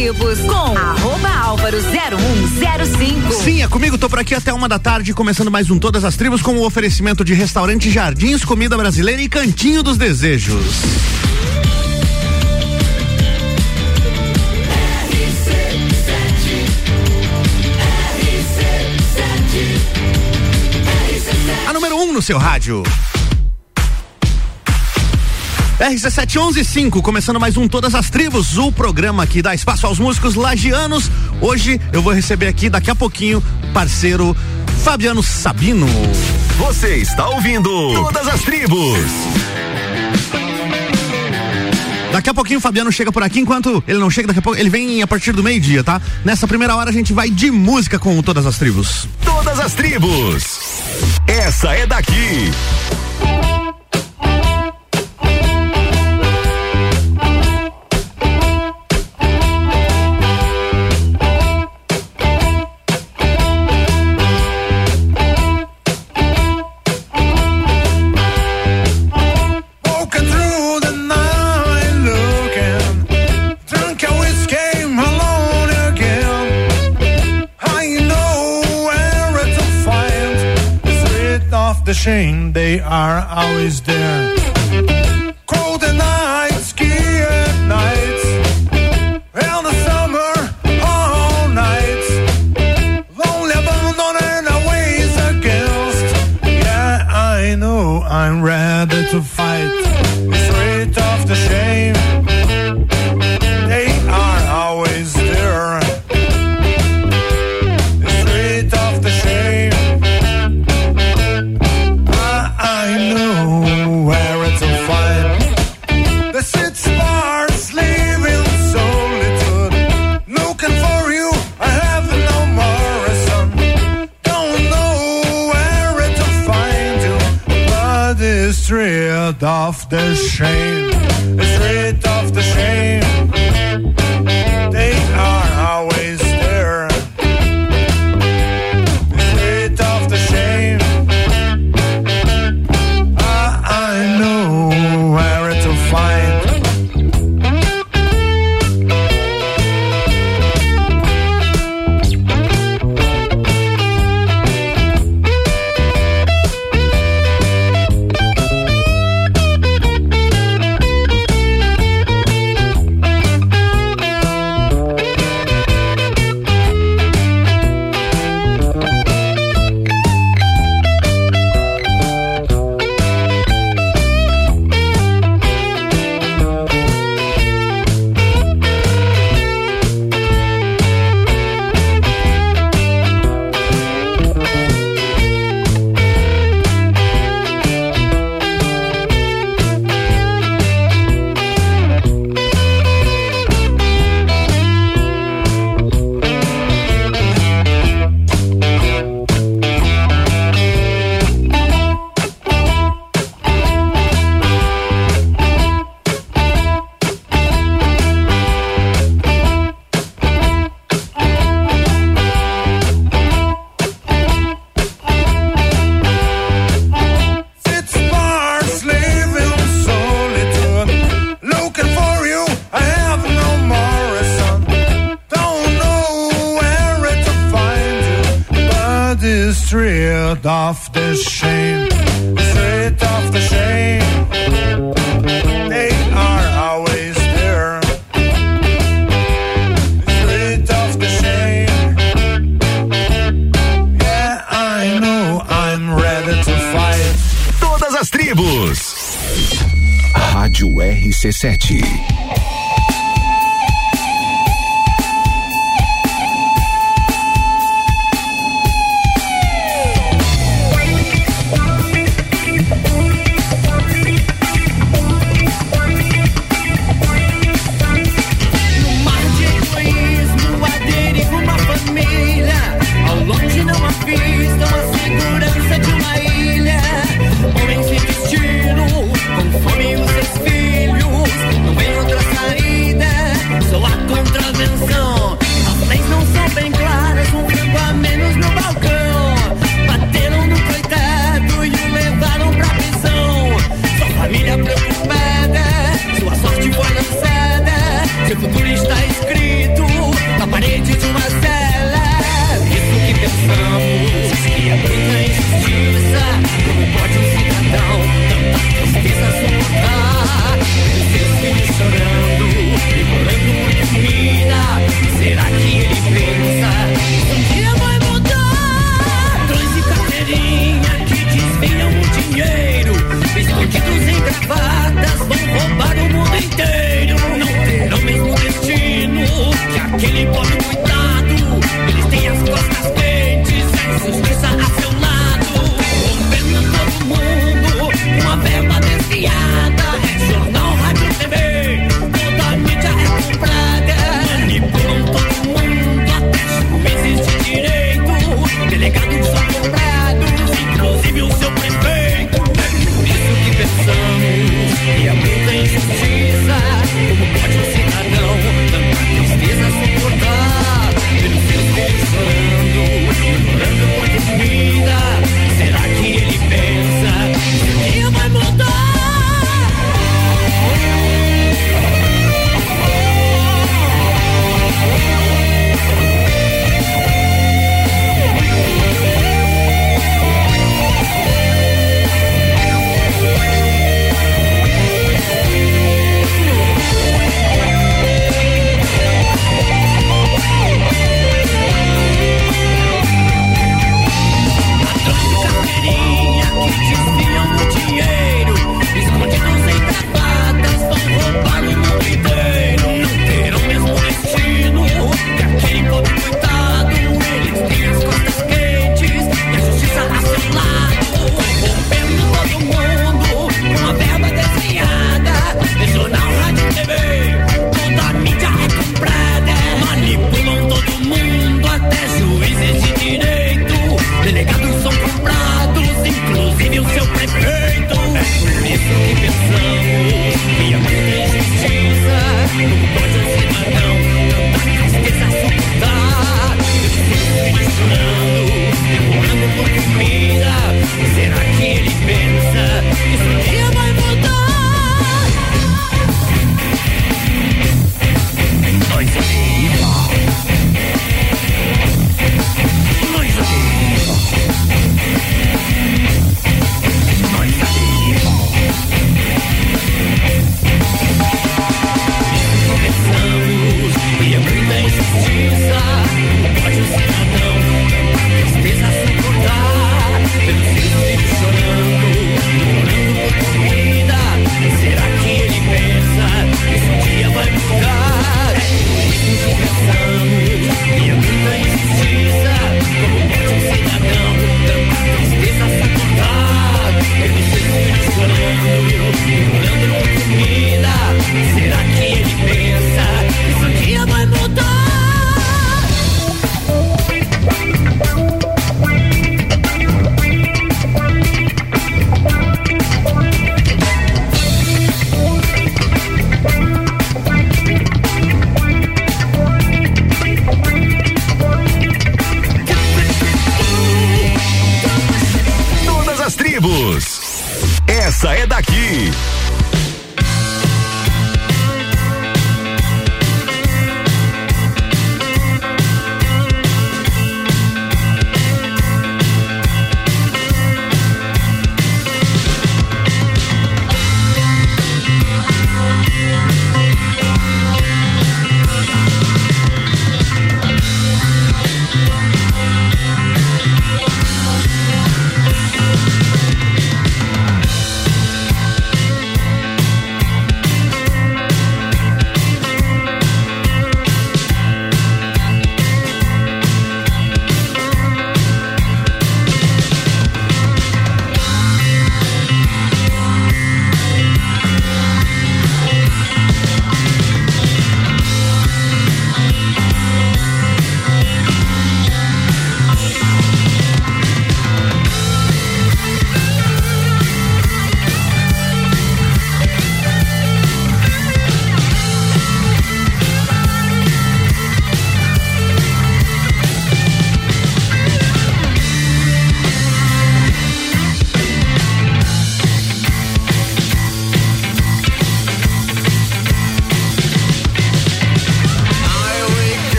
Tribos com arroba álvaro 0105. Sim, é comigo, tô por aqui até uma da tarde, começando mais um Todas as Tribos com o oferecimento de restaurante Jardins, comida brasileira e Cantinho dos Desejos. A número 1 um no seu rádio. RC7115, começando mais um Todas as Tribos, o programa que dá espaço aos músicos lagianos. Hoje eu vou receber aqui, daqui a pouquinho, parceiro Fabiano Sabino. Você está ouvindo Todas as Tribos. Daqui a pouquinho o Fabiano chega por aqui, enquanto ele não chega, daqui a pouco ele vem a partir do meio-dia, tá? Nessa primeira hora a gente vai de música com todas as tribos. Todas as tribos. Essa é daqui. Shame, they are always there. The shame. Golf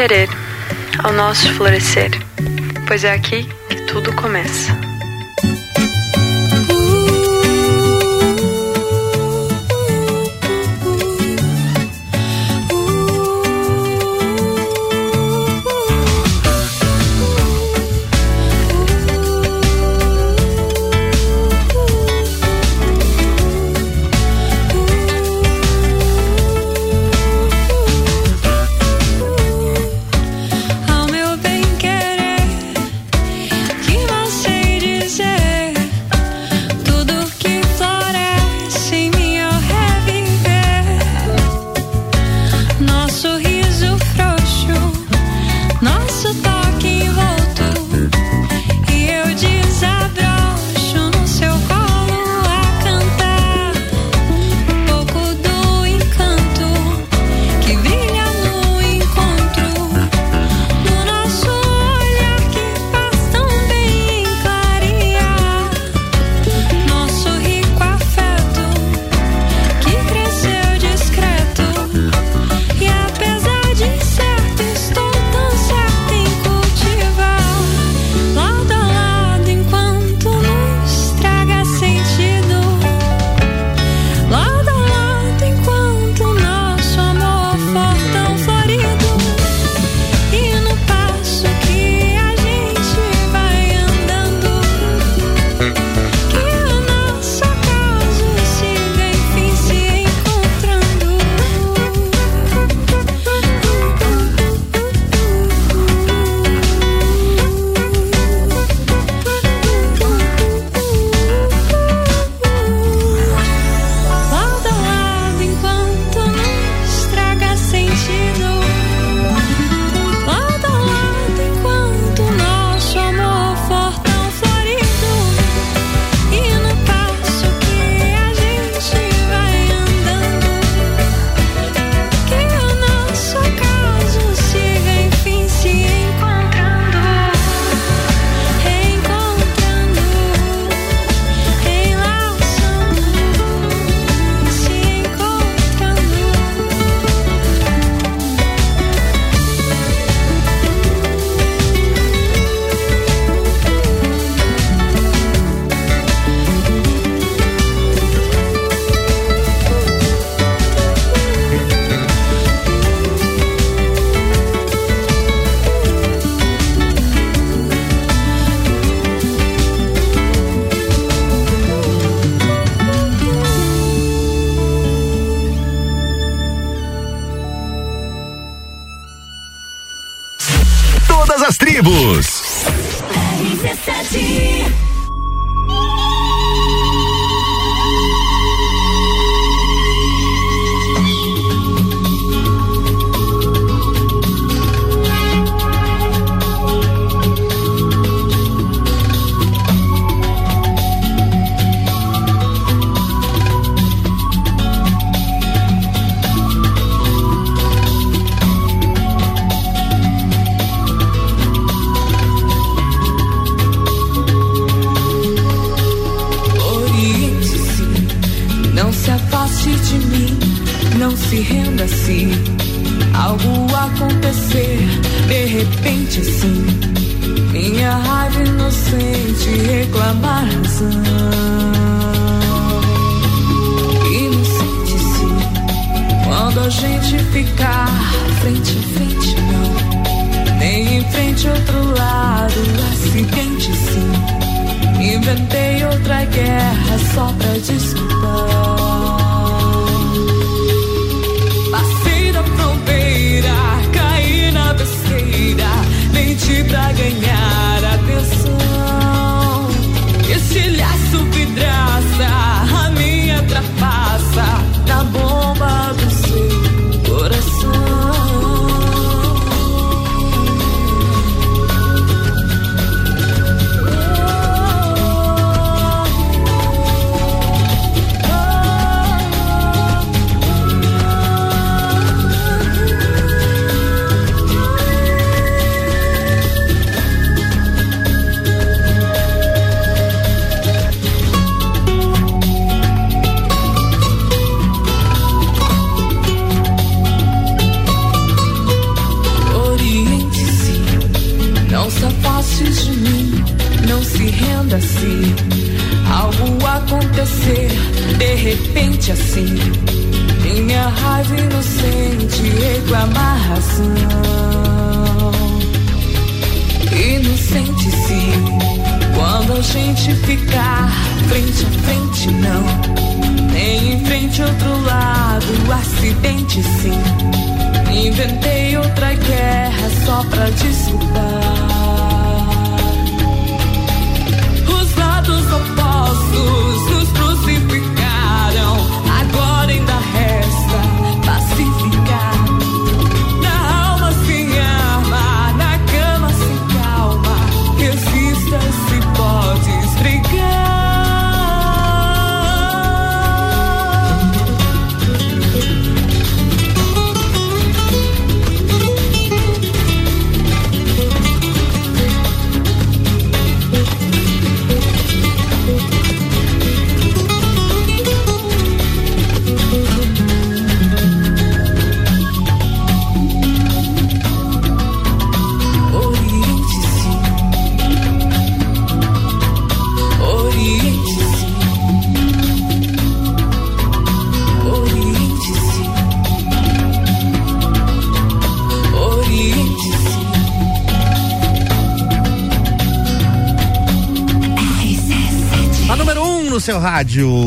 querer, ao nosso florescer, pois é aqui que tudo começa.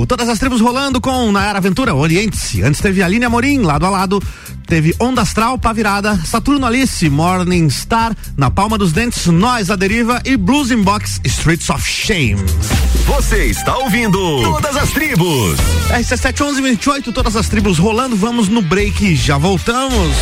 Todas as tribos rolando com Nayara Aventura, Oriente-se. Antes teve Aline Amorim, lado a lado. Teve Onda Astral, Pá Virada, Saturno Alice, Morning Star, Na Palma dos Dentes, Nós a Deriva e Blues in Box, Streets of Shame. Você está ouvindo Todas as Tribos. RC7 11 28, todas as tribos rolando. Vamos no break, já voltamos.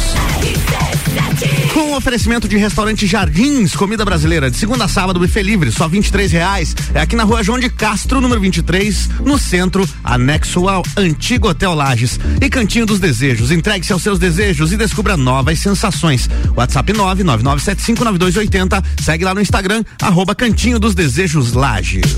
Com o oferecimento de restaurante Jardins, comida brasileira, de segunda a sábado, buffet livre, só 23 reais. É aqui na rua João de Castro, número 23, no centro, anexo ao antigo Hotel Lages. E Cantinho dos Desejos. Entregue-se aos seus desejos e descubra novas sensações. WhatsApp 999759280. Segue lá no Instagram, arroba Cantinho dos Desejos Lages.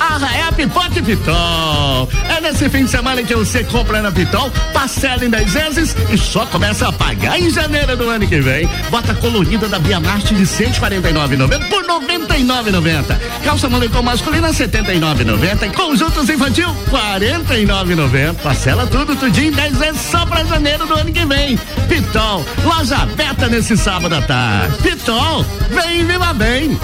Ah, é Pipoca Pitol. É nesse fim de semana que você compra na Pitol, parcela em 10 vezes e só começa a pagar em janeiro do ano que vem. Bota colorida da Bia Marte de 149,90 por 99,90. Calça moletom masculina 79,90 e conjuntos infantil 49,90. Parcela tudo, tudinho em 10 vezes só pra janeiro do ano que vem. Pitol, loja aberta nesse sábado à tarde. Pitol, vem viva bem.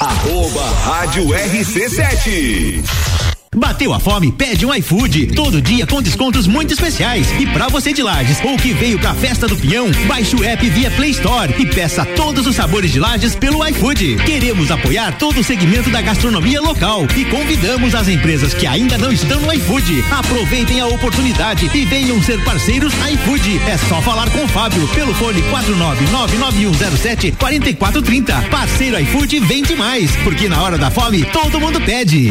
Arroba Rádio RC7. Bateu a fome? Pede um iFood. Todo dia com descontos muito especiais. E pra você de Lages ou que veio pra festa do Pinhão, baixe o app via Play Store e peça todos os sabores de Lages pelo iFood. Queremos apoiar todo o segmento da gastronomia local e convidamos as empresas que ainda não estão no iFood. Aproveitem a oportunidade e venham ser parceiros iFood. É só falar com o Fábio pelo fone 4999107 4430. Parceiro iFood vende mais, porque na hora da fome todo mundo pede.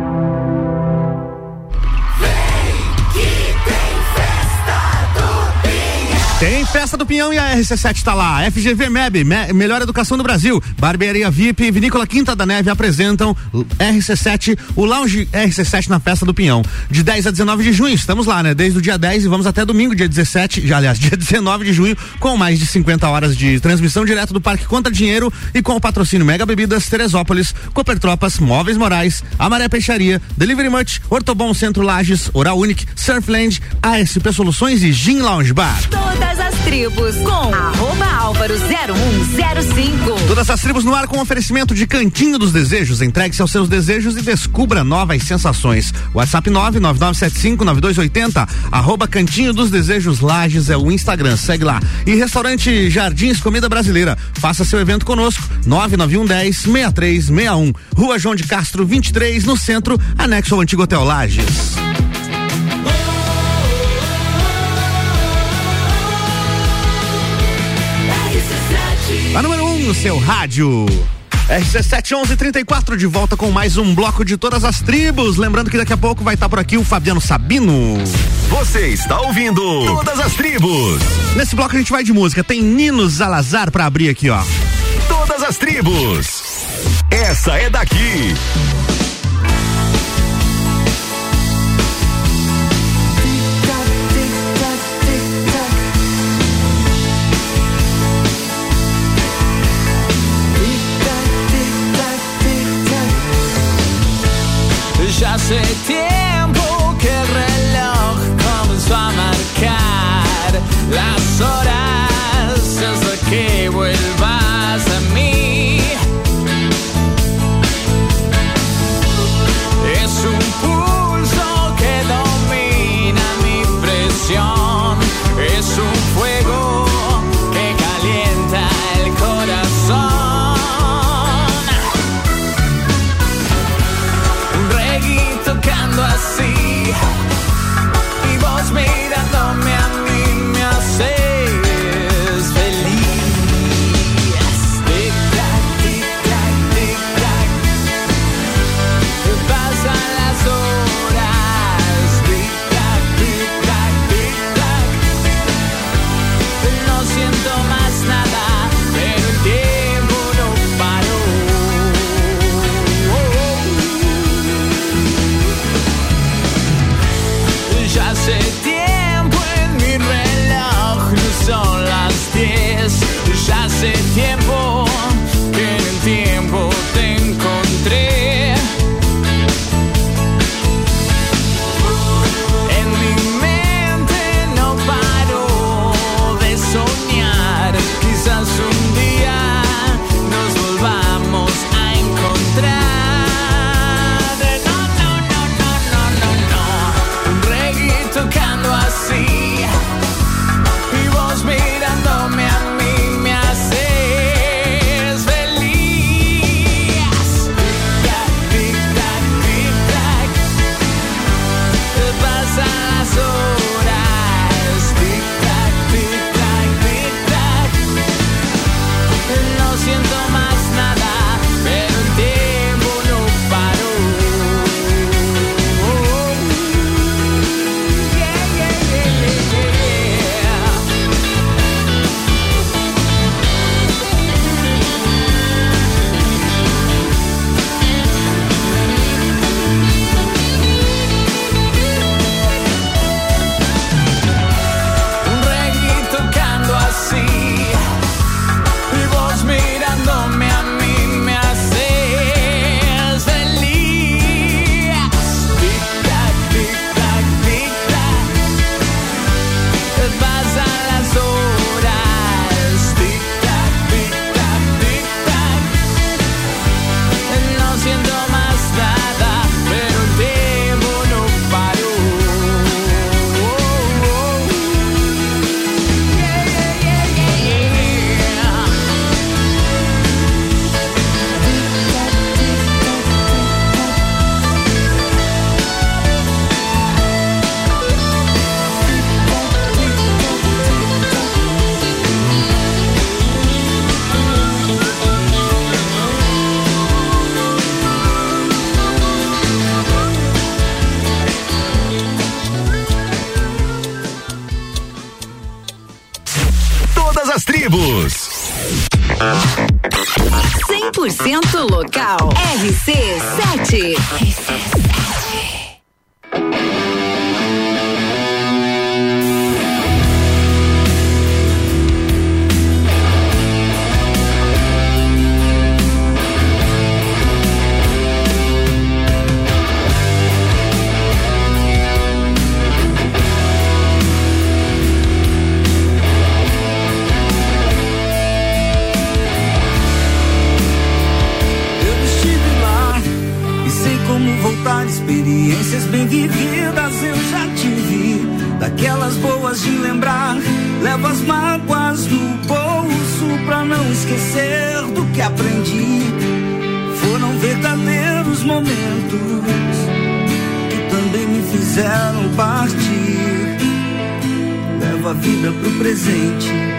Tem festa do Pinhão e a RC7 tá lá. FGV MEB, Me- Melhor Educação do Brasil. Barbearia VIP e Vinícola Quinta da Neve apresentam RC7, o Lounge RC7 na festa do Pinhão. De 10 a 19 de junho, estamos lá, né? Desde o dia 10 e vamos até domingo, dia 17, já, aliás, dia 19 de junho, com mais de 50 horas de transmissão direto do Parque Conta Dinheiro e com o patrocínio Mega Bebidas, Teresópolis, Cooper Tropas, Móveis Morais, Amaré Peixaria, Delivery Much, Ortobon Centro Lages, Oral Unique, Surfland, ASP Soluções e Gin Lounge Bar. Todas as tribos com arroba Álvaro 0105. Todas as tribos no ar com oferecimento de Cantinho dos Desejos. Entregue-se aos seus desejos e descubra novas sensações. WhatsApp 999759280, arroba Cantinho dos Desejos Lages é o Instagram, segue lá. E Restaurante Jardins Comida Brasileira. Faça seu evento conosco, 99110 6361. Rua João de Castro 23, no centro, anexo ao antigo Hotel Lages. No seu rádio. RC7 1134 de volta com mais um bloco de todas as tribos. Lembrando que daqui a pouco vai estar por aqui o Fabiano Sabino. Você está ouvindo Todas as Tribos. Nesse bloco a gente vai de música. Tem Nino Salazar pra abrir aqui, ó. Todas as Tribos. Essa é daqui. 对甜 aprendi. Foram verdadeiros momentos que também me fizeram partir. Levo a vida pro presente.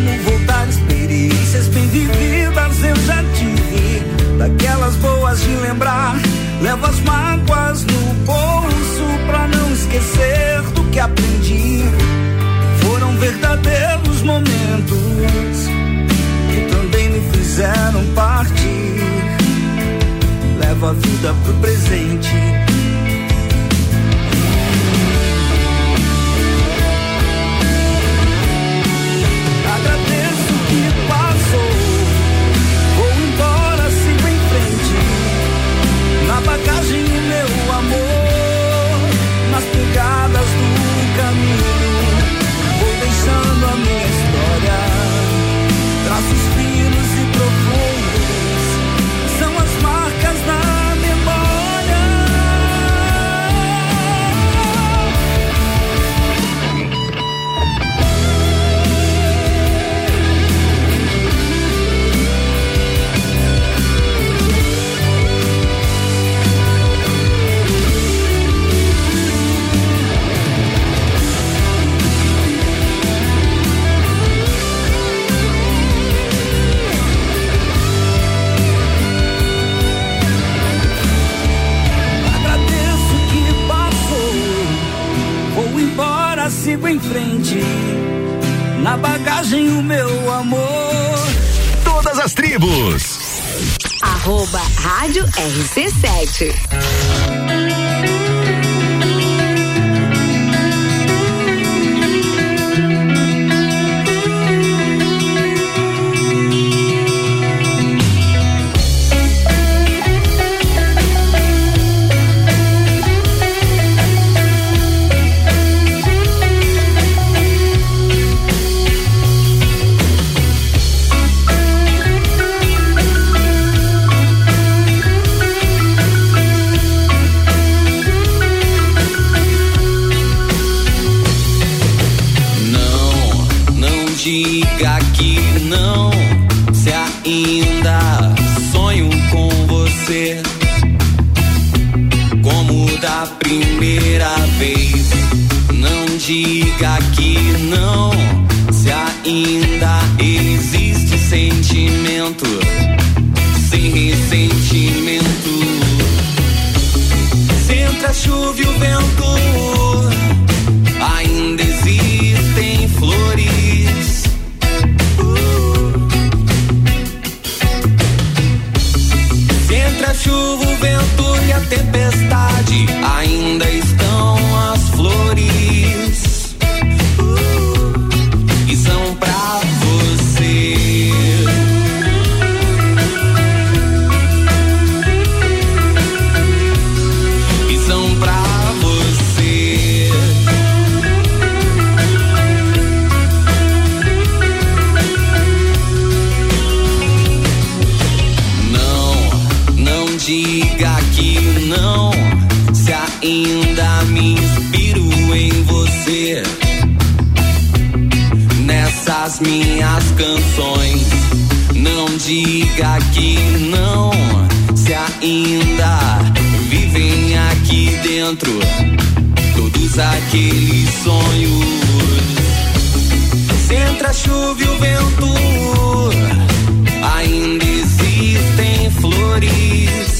Como voltar. Experiências bem vividas eu já tive. Daquelas boas de lembrar. Levo as mágoas no bolso pra não esquecer do que aprendi. Foram verdadeiros momentos que também me fizeram partir. Levo a vida pro presente. Nas pegadas do caminho. Vou deixando a minha história. Traços sigo em frente. Na bagagem o meu amor. Todas as tribos. Arroba Rádio RC7. Diga que não. Se ainda existe sentimento, sem ressentimento. Se entre a chuva e o vento aqueles sonhos. Se entra a chuva e o vento, ainda existem flores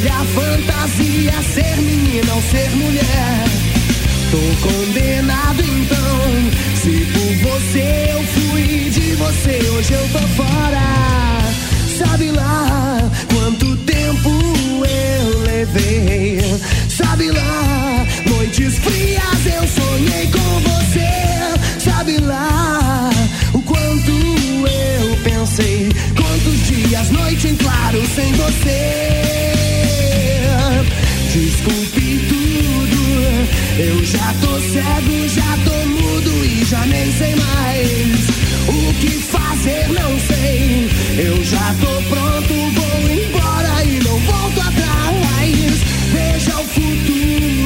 escolha fantasia, ser menina ou ser mulher. Tô condenado então, se por você eu fui de você, hoje eu tô fora. Sabe lá quanto tempo eu levei? Sabe lá, noites frias eu sonhei com você. Sabe lá o quanto eu pensei? Quantos dias, noite em claro sem você? Desculpe tudo, eu já tô cego, já tô mudo e já nem sei mais o que fazer, não sei. Eu já tô pronto, vou embora e não volto atrás. Veja o futuro,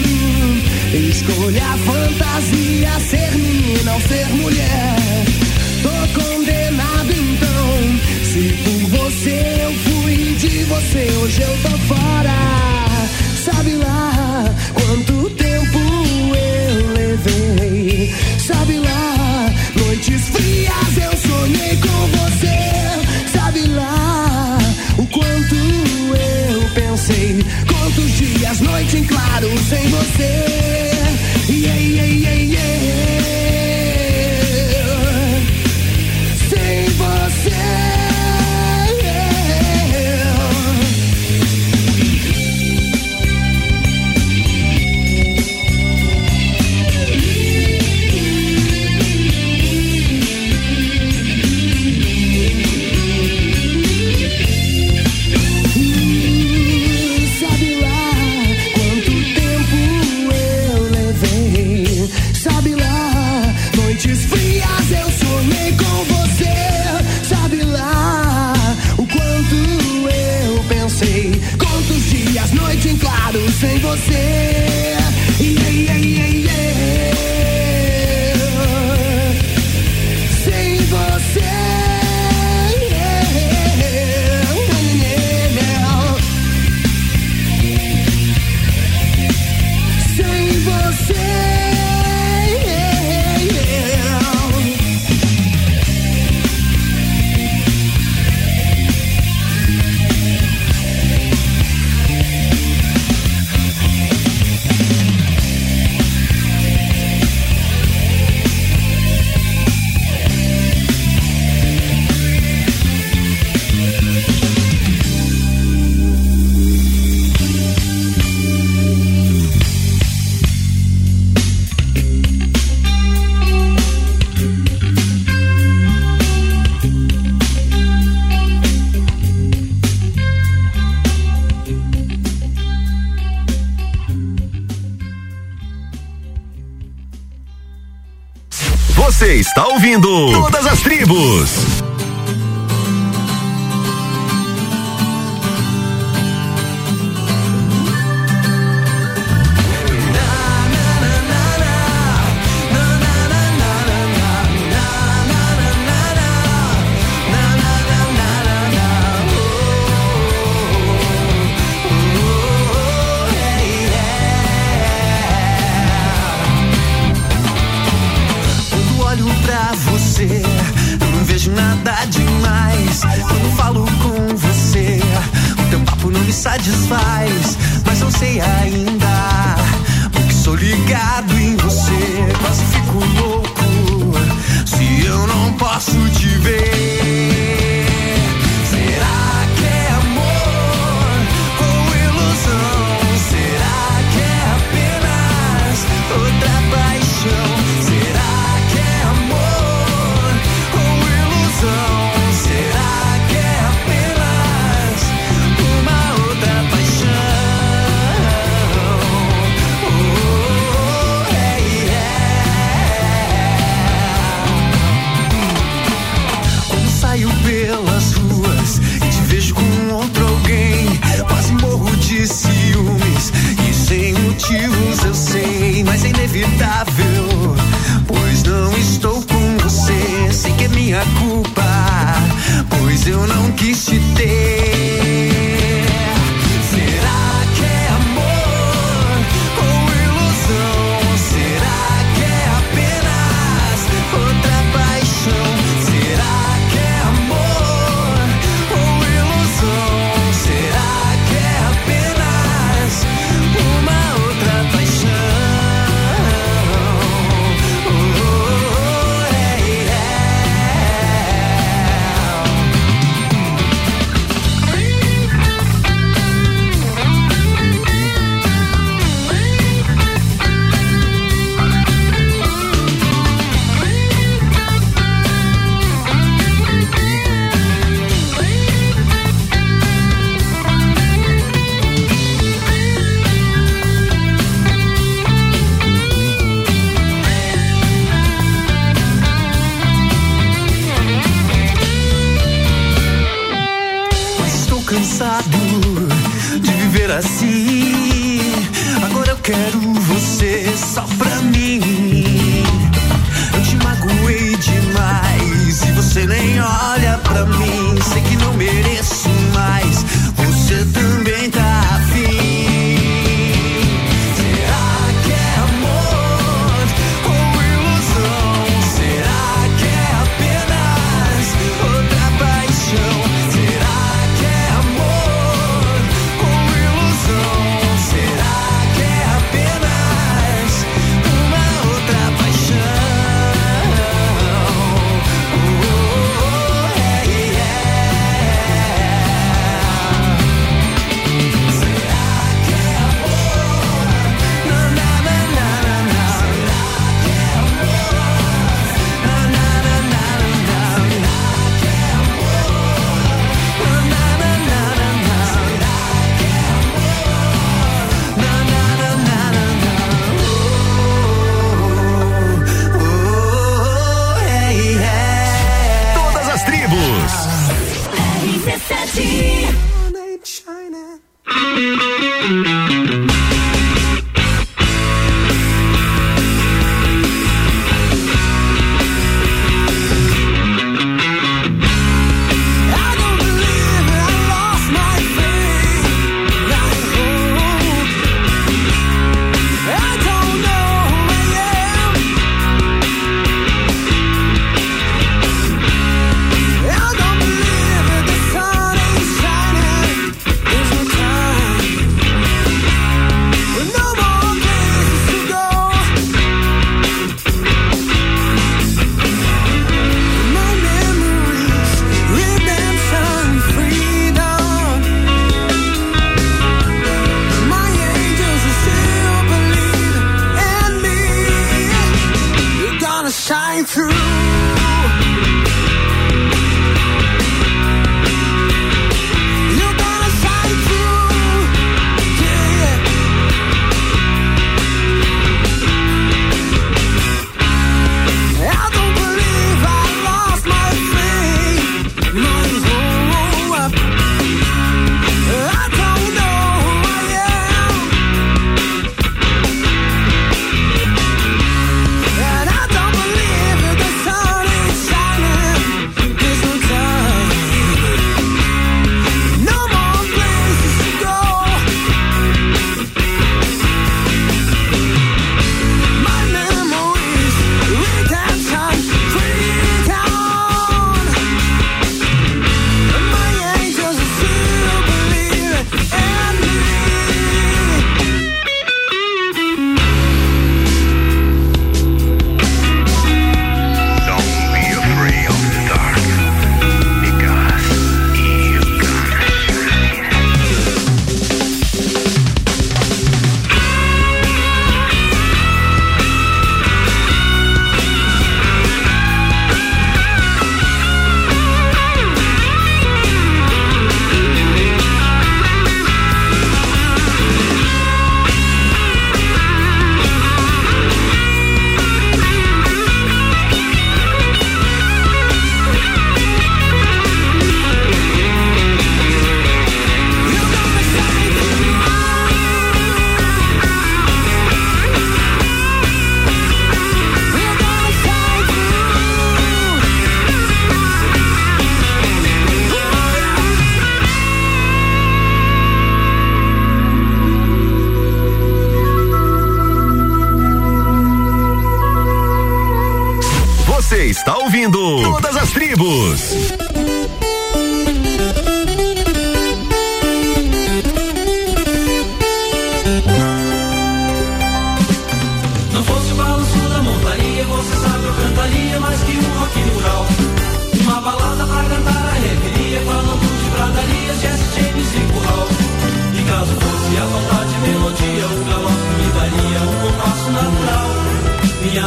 escolha a fantasia, ser menina ou ser mulher. Tô condenado então, se por você eu fui de você, hoje eu tô fora. Tea.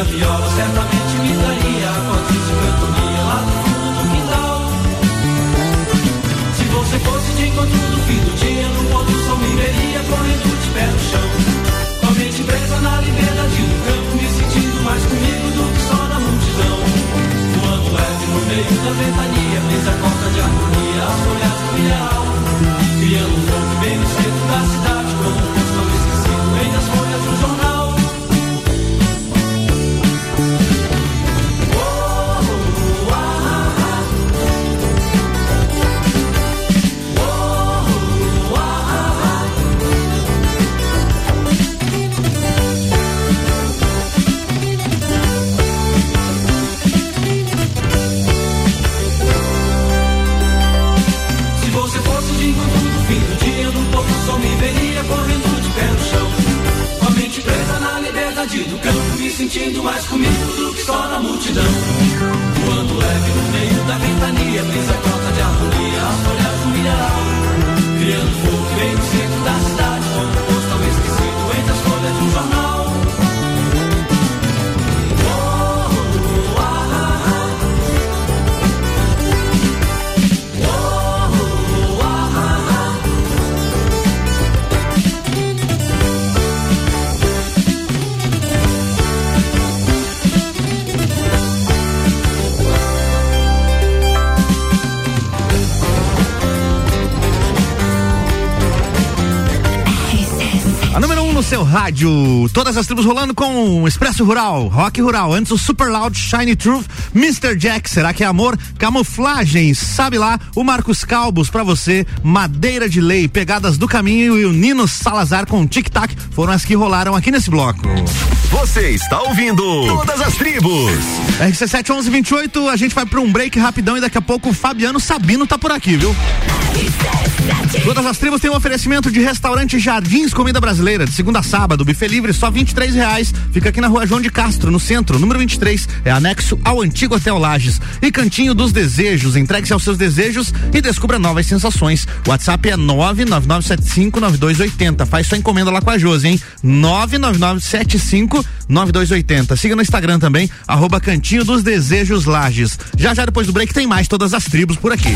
Viola certamente me daria acordes de cantoria lá do fundo do quintal. Se você fosse de encontro no fim do dia, no pôr do sol me veria correndo de pé no chão. Com a mente presa na liberdade do campo, me sentindo mais comigo do que só na multidão. Voando leve no meio da ventania, rádio. Todas as tribos rolando com o Expresso Rural, Rock Rural. Antes o Super Loud, Shiny Truth, Mr. Jack, será que é amor? Camuflagens, sabe lá, o Marcos Calbos pra você, Madeira de Lei, Pegadas do Caminho e o Nino Salazar com Tic Tac foram as que rolaram aqui nesse bloco. Você está ouvindo Todas as Tribos. RC7 1128, a gente vai pra um break rapidão e daqui a pouco o Fabiano Sabino tá por aqui, viu? Todas as tribos têm um oferecimento de restaurante Jardins Comida Brasileira, de segunda a sábado, buffet livre, só 23 reais. Fica aqui na rua João de Castro, no centro, número 23, é anexo ao antigo Hotel Lages. E Cantinho dos Desejos, entregue-se aos seus desejos e descubra novas sensações. O WhatsApp é 999759280. Faz sua encomenda lá com a Josi, hein? 999759280. Siga no Instagram também, arroba Cantinho dos Desejos Lages. Já já depois do break tem mais todas as tribos por aqui.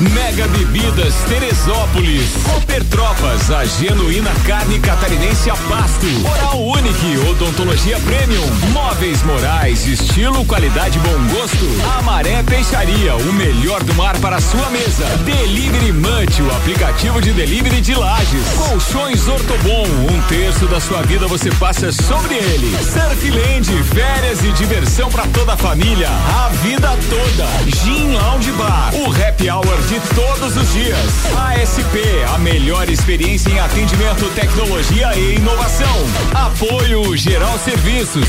Mega Bebidas Teresópolis. Cooper Tropas, a genuína carne catarinense a pasto. Oral Unique, odontologia premium. Móveis Morais, estilo, qualidade, bom gosto. Amaré Peixaria, o melhor do mar para sua mesa. Delivery Munch, o aplicativo de delivery de lajes. Colchões Ortobon, um terço da sua vida você passa sobre ele. Surfland, férias e diversão para toda a família, a vida toda. Gin Lounge Bar, o happy hour de todos os dias. ASP, a melhor experiência em atendimento, tecnologia e inovação. Apoio Geral Serviços.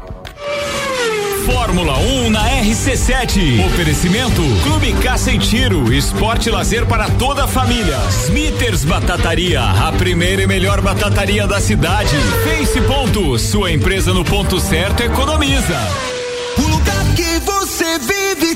Fórmula 1 na RC7. Oferecimento Clube Caça e Tiro, esporte e lazer para toda a família. Smithers Batataria, a primeira e melhor batataria da cidade. Face Ponto, sua empresa no ponto certo economiza. O lugar que você vive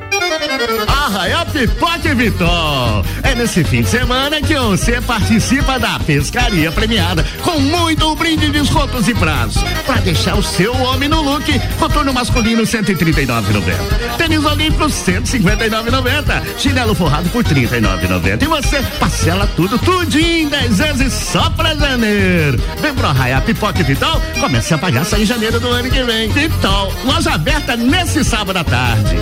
Arraial Pipoque Vitol. É nesse fim de semana que você participa da pescaria premiada com muito brinde, descontos e prazos. Pra deixar o seu homem no look, coturno masculino 139,90. Tênis olímpico 159,90. Chinelo forrado por 39,90. E você parcela tudo, tudinho, em 10 vezes só pra janeiro. Vem pro Arraial Pipoque Vitol, comece a pagar só em janeiro do ano que vem. Vitol, loja aberta nesse sábado à tarde.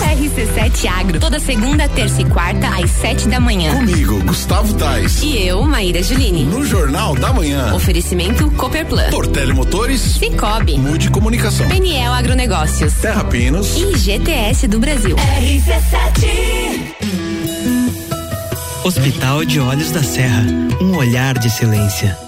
RC7 Agro, toda segunda, terça e quarta, às sete da manhã. Comigo, Gustavo Tais. E eu, Maíra Juline. No Jornal da Manhã. Oferecimento Copperplan. Portele Motores. Cicobi. Mude Comunicação. PNL Agronegócios. Terra Pinos. E GTS do Brasil. Hospital de Olhos da Serra, um olhar de excelência.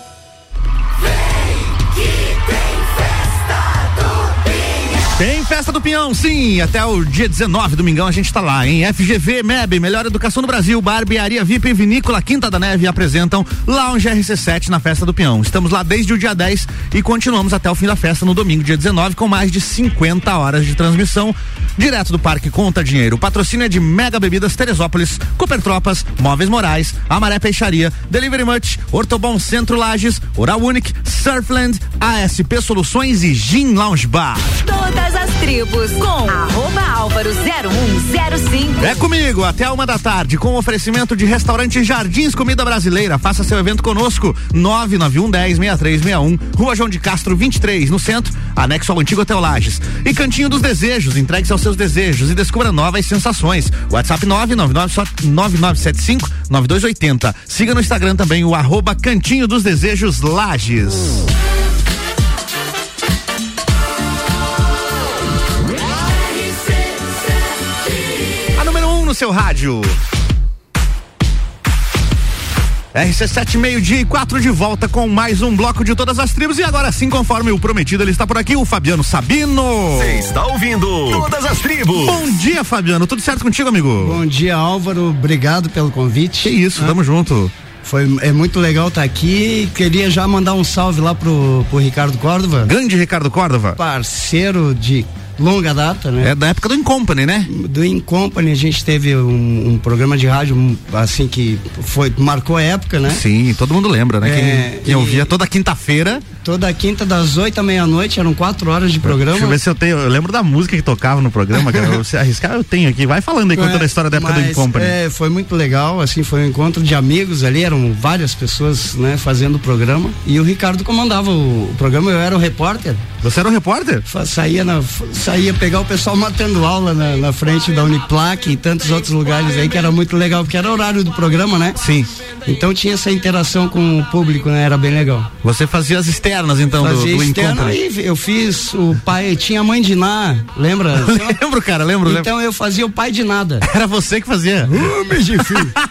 Tem festa do Pinhão, sim, até o dia 19, domingão, a gente tá lá, em FGV, MEB, Melhor Educação do Brasil, Barbearia VIP e Vinícola Quinta da Neve apresentam Lounge RC7 na festa do Pinhão. Estamos lá desde o dia 10 e continuamos até o fim da festa no domingo, dia 19, com mais de 50 horas de transmissão direto do Parque Conta Dinheiro. Patrocínio é de Mega Bebidas Teresópolis, Cooper Tropas, Móveis Morais, Amaré Peixaria, Delivery Much, Ortobon Centro Lages, Oral Unique, Surfland, ASP Soluções e Gin Lounge Bar. Todas as tribos com álvaro 0105. É comigo, até uma da tarde, com oferecimento de restaurante Jardins Comida Brasileira. Faça seu evento conosco. 991 10 6361, Rua João de Castro 23, no centro, anexo ao antigo Hotel Lages. E Cantinho dos Desejos, entregue-se aos seus desejos e descubra novas sensações. WhatsApp 999 só 9975 9280. Siga no Instagram também o arroba Cantinho dos Desejos Lages. No seu rádio. RC7, meio-dia e quatro de volta com mais um bloco de todas as tribos. E agora sim, conforme o prometido, ele está por aqui, o Fabiano Sabino. Você está ouvindo Todas as Tribos. Bom dia, Fabiano. Tudo certo contigo, amigo? Bom dia, Álvaro. Obrigado pelo convite. Que isso, tamo junto. Foi, é muito legal estar aqui. Queria já mandar um salve lá pro, pro Ricardo Córdova. Grande Ricardo Córdova. Parceiro de longa data, né? É da época do Incompany, né? Do Incompany a gente teve um, um programa de rádio assim que foi marcou a época, né? Sim, todo mundo lembra, né? É, quem, quem ouvia toda quinta-feira. Toda quinta das oito à meia-noite eram quatro horas de programa. Deixa eu ver se eu tenho. Eu lembro da música que tocava no programa, cara. Se arriscar, eu tenho aqui. Vai falando aí, contando a história da época do Mas, Incompany. É, foi muito legal, assim, foi um encontro de amigos ali, eram várias pessoas, né, fazendo o programa. E o Ricardo comandava o, o programa, eu era o repórter. Você era o repórter? Saía, na, saía pegar o pessoal matando aula na, na frente da Uniplac e tantos outros lugares aí que era muito legal, porque era o horário do programa, né? Sim. Então tinha essa interação com o público, né? Era bem legal. Você fazia as externas, então, do, Fazia do externo Incompany. e eu fiz o pai, tinha a mãe de Ná, lembra? lembro, cara, lembro. lembro. Então eu fazia o pai de nada. Era você que fazia? Homem de filho.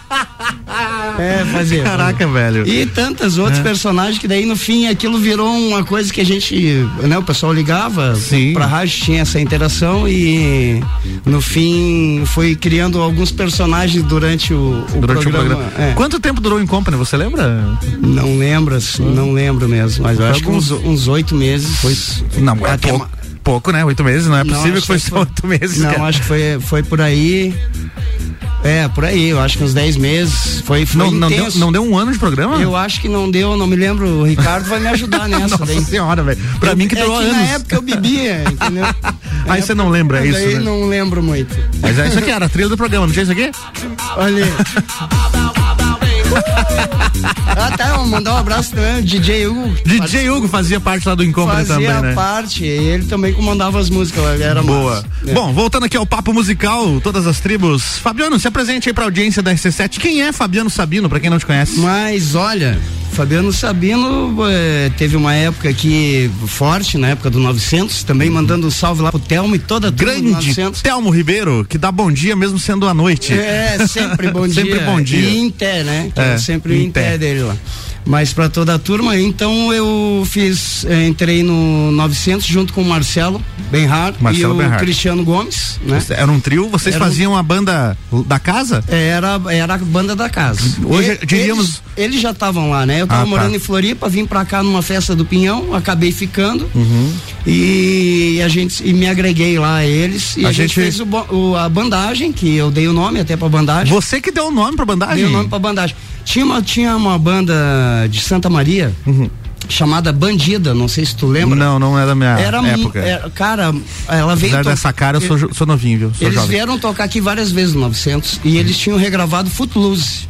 É, fazia. Caraca, velho. E tantos outros É. personagens que daí no fim aquilo virou uma coisa que a gente, né, o pessoal ligava Sim. pra rádio, tinha essa interação e no fim foi criando alguns personagens durante o, o Durante programa. o programa. É. Quanto tempo durou o Incompany, você lembra? Não lembro, assim, não lembro mesmo, mas eu acho que uns uns oito meses. Foi, Não, é pouco, pouco, né? Oito meses, não é Não, possível que foi só oito meses, Não, cara. acho que foi, foi por aí. É, por aí, eu acho que uns 10 meses. Foi, foi Não, não, deu, não deu um ano de programa? Eu acho que não deu, não me lembro. O Ricardo vai me ajudar nessa Nossa daí. senhora, velho. Pra Eu- mim que é durou que anos. Na época eu bebia, entendeu? Aí você não lembra, é isso, Daí né? não lembro muito. Mas é isso aqui, era a trilha do programa, não tinha isso aqui? Olha aí. ah, tá, vou mandar um abraço também, DJ Hugo. DJ Hugo fazia parte lá do Fazia também, né? parte, ele também comandava as músicas, era Boa. massa. É. Bom, voltando aqui ao papo musical, todas as tribos. Fabiano, se apresente aí pra audiência da RC7. Quem é Fabiano Sabino, pra quem não te conhece? Mas olha, Fabiano Sabino eh, teve uma época aqui forte, na época do 900, também mandando um salve lá pro Telmo e toda a Grande 900. Telmo Ribeiro, que dá bom dia mesmo sendo à noite. É, sempre bom dia. Sempre bom dia. Té, né? Que É, é, sempre o em té dele lá. Mas pra toda a turma, então eu fiz, eh, entrei no 900 junto com o Marcelo Benhar e Marcelo o Benhar. Cristiano Gomes, né? Era um trio, vocês Era um- faziam a banda da casa? Era, era a banda da casa. Hoje, E- diríamos- Eles, eles já estavam lá, né? Eu tava Ah, tá. morando em Floripa, vim pra cá numa festa do Pinhão, acabei ficando. Uhum. E a gente e me agreguei lá a eles. E A a, gente, gente- fez o, o- a bandagem, que eu dei o nome até pra bandagem. Você que deu o nome pra bandagem? Dei o nome pra bandagem. Tinha uma, tinha uma banda de Santa Maria. Chamada Bandida, não sei se tu lembra. Não, não é da minha Era, época. era- cara, ela veio. Apesar dessa cara, eu sou, sou novinho, viu? Sou eles jovem. vieram tocar aqui várias vezes no 900 e eles tinham regravado Footloose.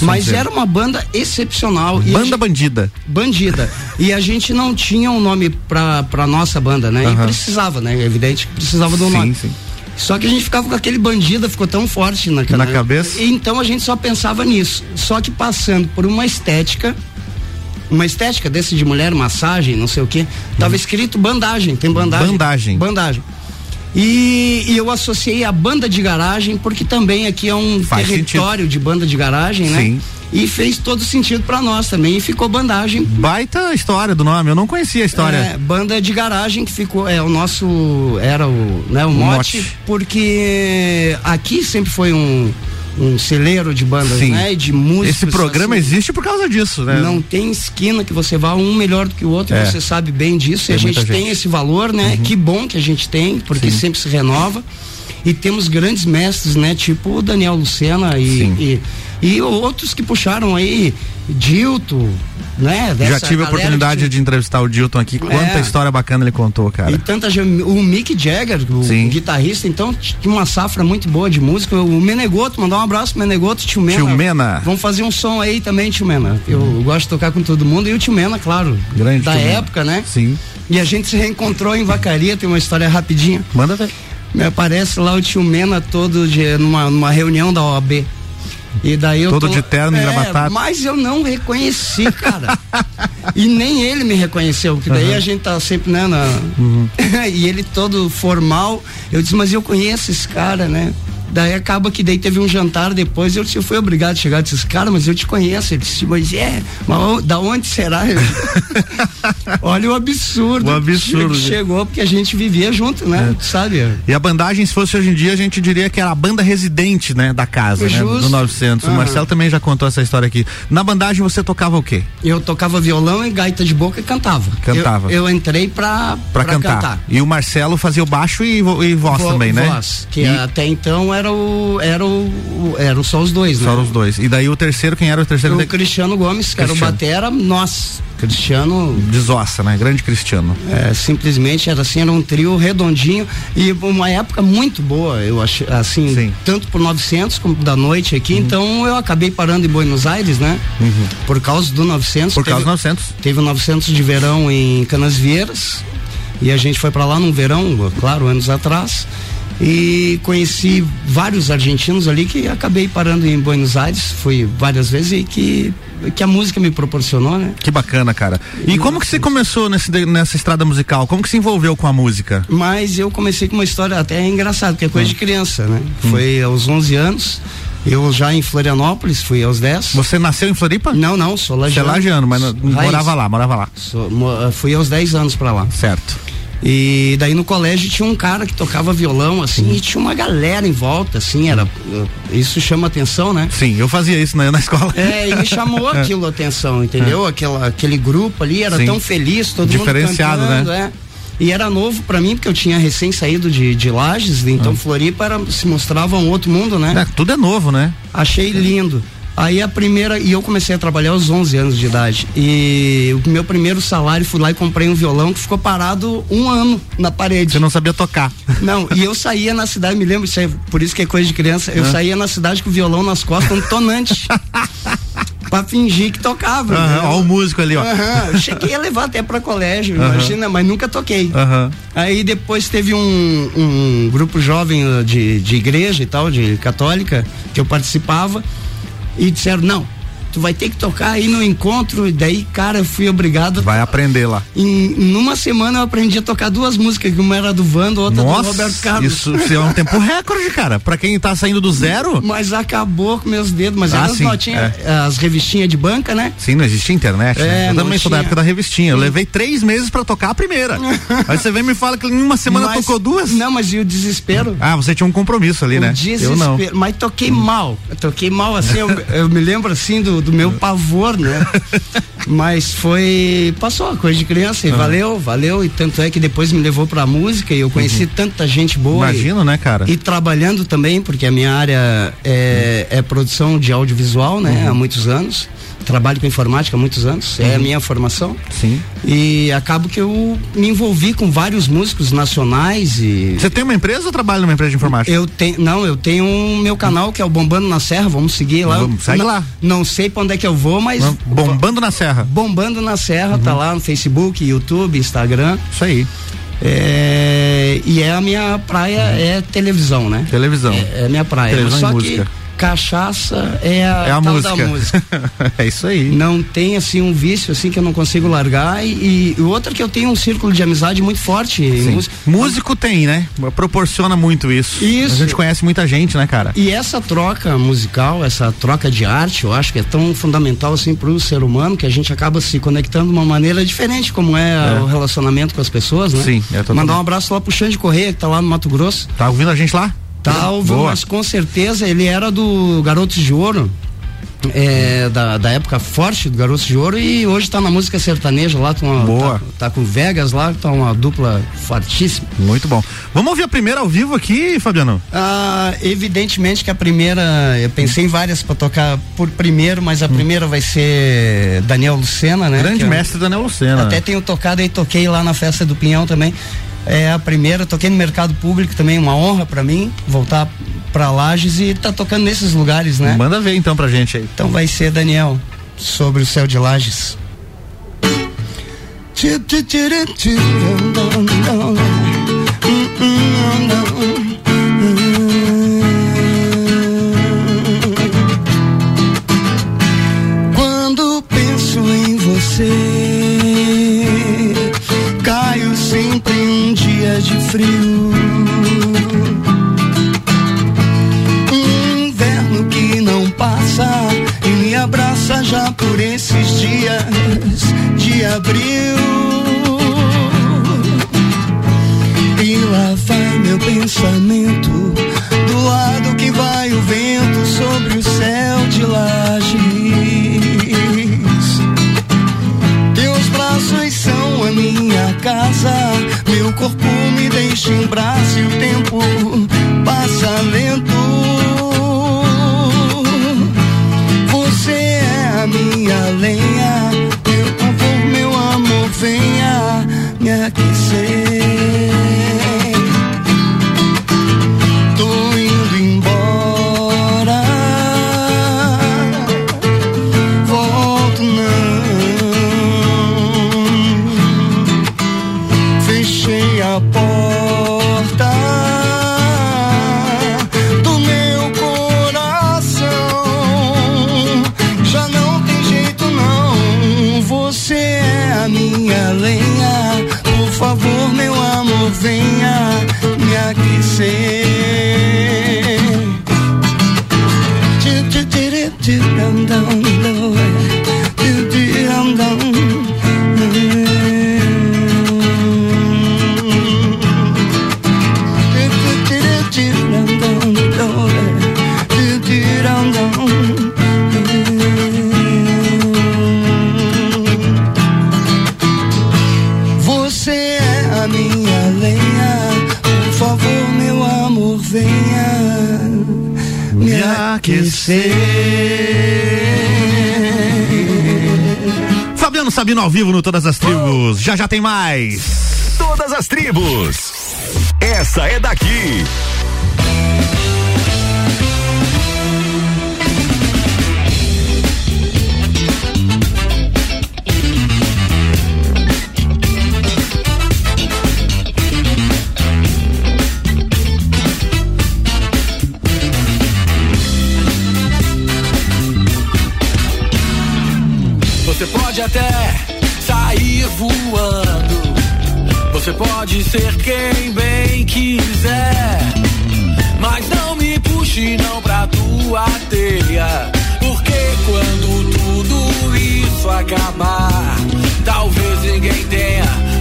Mas Sim. era uma banda excepcional. e Banda gente- Bandida. Bandida. e a gente não tinha um nome pra, pra nossa banda, né? E Aham. precisava, né? É evidente que precisava do Sim, nome. sim. Só que a gente ficava com aquele bandida, ficou tão forte na, Na cabeça? E então a gente só pensava nisso. Só que passando por uma estética, uma estética desse de mulher, massagem, não sei o quê, tava escrito bandagem, tem bandagem. Bandagem. Bandagem. E, e eu associei a banda de garagem, porque também aqui é um Faz território de banda de garagem, né? Sim. E fez todo sentido pra nós também. E ficou bandagem. Baita história do nome, eu não conhecia a história. É, banda de garagem que ficou, é o nosso, era o, né, o, mote, mote. porque aqui sempre foi um, um celeiro de bandas, Sim. né, de músicos. Esse programa assim. existe por causa disso, né? Não tem esquina que você vá um melhor do que o outro, É. você sabe bem disso. Tem e a gente muita tem gente. esse valor, né? Que bom que a gente tem, porque Sim. sempre se renova. E temos grandes mestres, né? Tipo o Daniel Lucena e. e, outros que puxaram aí, Dilto, né? Já tive a oportunidade que- de entrevistar o Dilton aqui. Quanta É. história bacana ele contou, cara. e tanta gente, o Mick Jagger, o Sim. guitarrista, então tinha uma safra muito boa de música. O Menegoto, mandar um abraço pro Menegoto, tio Mena. Tio Mena. Vamos fazer um som aí também, tio Mena. Eu gosto de tocar com todo mundo e o tio Mena, claro. Grande da tio Mena. época, né? Sim. E a gente se reencontrou em Vacaria, tem uma história rapidinha. Manda ver. Me aparece lá o tio Mena todo de, numa, numa reunião da OAB. E daí eu Todo tô- de terno, é, engravatado. Mas eu não reconheci, cara. e nem ele me reconheceu, porque daí Uhum. a gente tá sempre, né, na... e ele todo formal. Eu disse, mas eu conheço esse cara, né? Daí acaba que daí teve um jantar depois, eu, disse, eu fui obrigado a chegar e disse, cara, mas eu te conheço. Ele disse, mas é, mas o- da onde será? Olha o absurdo. O absurdo. que Chegou porque a gente vivia junto, né? Tu sabe? E a bandagem, se fosse hoje em dia, a gente diria que era a banda residente, né, da casa, né, do 900. O Aham. Marcelo também já contou essa história aqui. Na bandagem você tocava o quê? Eu tocava violão e gaita de boca e cantava. Cantava. Eu, eu entrei pra, Pra, cantar. E o Marcelo fazia o baixo e, e voz Vo- também, né? Voz, que E- até então era o, era o, eram só os dois, né? Só os dois. E daí o terceiro, quem era o terceiro? O Cristiano Gomes, que era o batera, nós, Cristiano, Desossa, né? Grande Cristiano. é, simplesmente era assim, era um trio redondinho e uma época muito boa, eu acho, assim, tanto por 900 como da noite aqui, então eu acabei parando em Buenos Aires, né? Por causa do 900. Por causa teve, do 900. Teve o 900 de verão em Canasvieiras e a gente foi pra lá num verão, claro, anos atrás. E conheci vários argentinos ali que acabei parando em Buenos Aires, fui várias vezes e que, que a música me proporcionou, né? Que bacana, cara. E como que você começou nesse, nessa estrada musical? Como que se envolveu com a música? Mas eu comecei com uma história até engraçada, porque é coisa Hum. de criança, né? Foi aos 11 anos, eu já em Florianópolis, fui aos 10. Você nasceu em Floripa? Não, não, sou Você é lagiano. lagiano, mas não- morava lá, morava lá. Sou- mo- fui aos 10 anos pra lá. Certo. E daí no colégio tinha um cara que tocava violão, assim, e tinha uma galera em volta, assim, era. Isso chama atenção, né? Sim, eu fazia isso na, na escola. É, e me chamou É. aquilo a atenção, entendeu? Aquela, aquele grupo ali era Sim. tão feliz, todo Diferenciado, mundo cantando, né? é. E era novo pra mim, porque eu tinha recém saído de, de Lages, então Floripa era, se mostrava um outro mundo, né? É, tudo é novo, né? Achei lindo. Aí a primeira, e eu comecei a trabalhar aos 11 anos de idade. E o meu primeiro salário, fui lá e comprei um violão que ficou parado um ano na parede. Você não sabia tocar. Não, e eu saía na cidade, me lembro, isso é, por isso que é coisa de criança, eu Ah. saía na cidade com o violão nas costas, um tonante. pra fingir que tocava. Aham, entendeu? ó o músico ali, ó. Eu cheguei a levar até pra colégio, Aham. imagina, mas nunca toquei. Aham. Aí depois teve um, um grupo jovem uh, de, de igreja e tal, de católica, que eu participava, e disseram, não, tu vai ter que tocar aí no encontro, e daí, cara, eu fui obrigado. Vai aprender lá. Em, numa semana eu aprendi a tocar duas músicas, uma era do Vando, outra do Roberto Nossa, Carlos. isso, isso é um tempo recorde, cara. Pra quem tá saindo do zero. Mas acabou com meus dedos, mas Ah, as notinhas, é. as revistinhas de banca, né? Sim, não existia internet. né? É, Eu não também sou da época da revistinha. Eu levei três meses pra tocar a primeira. Aí você vem e me fala que em uma semana Mas- tocou duas? Não, mas e o desespero? Ah, você tinha um compromisso ali, O né? desespero, Eu não. mas toquei mal. Eu toquei mal assim, eu, eu me lembro assim do, do meu pavor, né? mas foi. Passou a coisa de criança e Ah. valeu, valeu. E tanto é que depois me levou pra música e eu conheci tanta gente boa. Imagino, e, né, cara? E trabalhando também, porque a minha área é, é produção de audiovisual, né? Uhum. Há muitos anos. Trabalho com informática há muitos anos, é a Uhum. minha formação. Sim. E acabo que eu me envolvi com vários músicos nacionais e. Você tem uma empresa ou trabalha numa empresa de informática? Eu tenho, não, eu tenho um meu canal que é o Bombando na Serra, vamos seguir lá. Vamos, segue não, lá. Não sei pra onde é que eu vou, mas Bombando na Serra. Bombando na Serra, Uhum. tá lá no Facebook, YouTube, Instagram. Isso aí. É, e é a minha praia é televisão, né? Televisão. É, é a minha praia. Televisão e Só que música. Cachaça é a, É a música. da música. é isso aí. Não tem assim um vício assim que eu não consigo largar e, e outra que eu tenho um círculo de amizade muito forte. Músico tem, né? Proporciona muito isso. Isso. A gente conhece muita gente, né, cara? E essa troca musical, essa troca de arte, eu acho que é tão fundamental assim para o ser humano que a gente acaba se conectando de uma maneira diferente, como é, É. o relacionamento com as pessoas, né? Sim, é. Mandar um abraço lá pro Xande Correia, que tá lá no Mato Grosso. Tá ouvindo a gente lá? Ouvindo, Boa. mas com certeza ele era do Garotos de Ouro. é, da, da época forte do Garotos de Ouro e hoje tá na música sertaneja lá, tá, uma- Boa. tá, tá com Vegas lá, tá uma dupla fortíssima. Muito bom. Vamos ouvir a primeira ao vivo aqui, Fabiano? Ah, evidentemente que a primeira, eu pensei em várias para tocar por primeiro, mas a primeira vai ser Daniel Lucena, né? Hum. Grande Que eu- mestre Daniel Lucena. Até tenho tocado e toquei lá na festa do Pinhão também. É a primeira, toquei no mercado público também, uma honra para mim voltar para Lages e tá tocando nesses lugares, né? Manda ver então pra gente aí. Então vai ser Daniel sobre o céu de Lages. por esses dias de abril. E lá vai meu pensamento, do lado que vai o vento sobre o céu de lajes. Teus braços são a minha casa, meu corpo me deixa em braço e o tempo say sing. você. Fabiano Sabino ao vivo no Todas as Tribos. Já já tem mais. Todas as Tribos. Essa é daqui. até sair voando. Você pode ser quem bem quiser, mas não me puxe não pra tua telha, porque quando tudo isso acabar, talvez ninguém tenha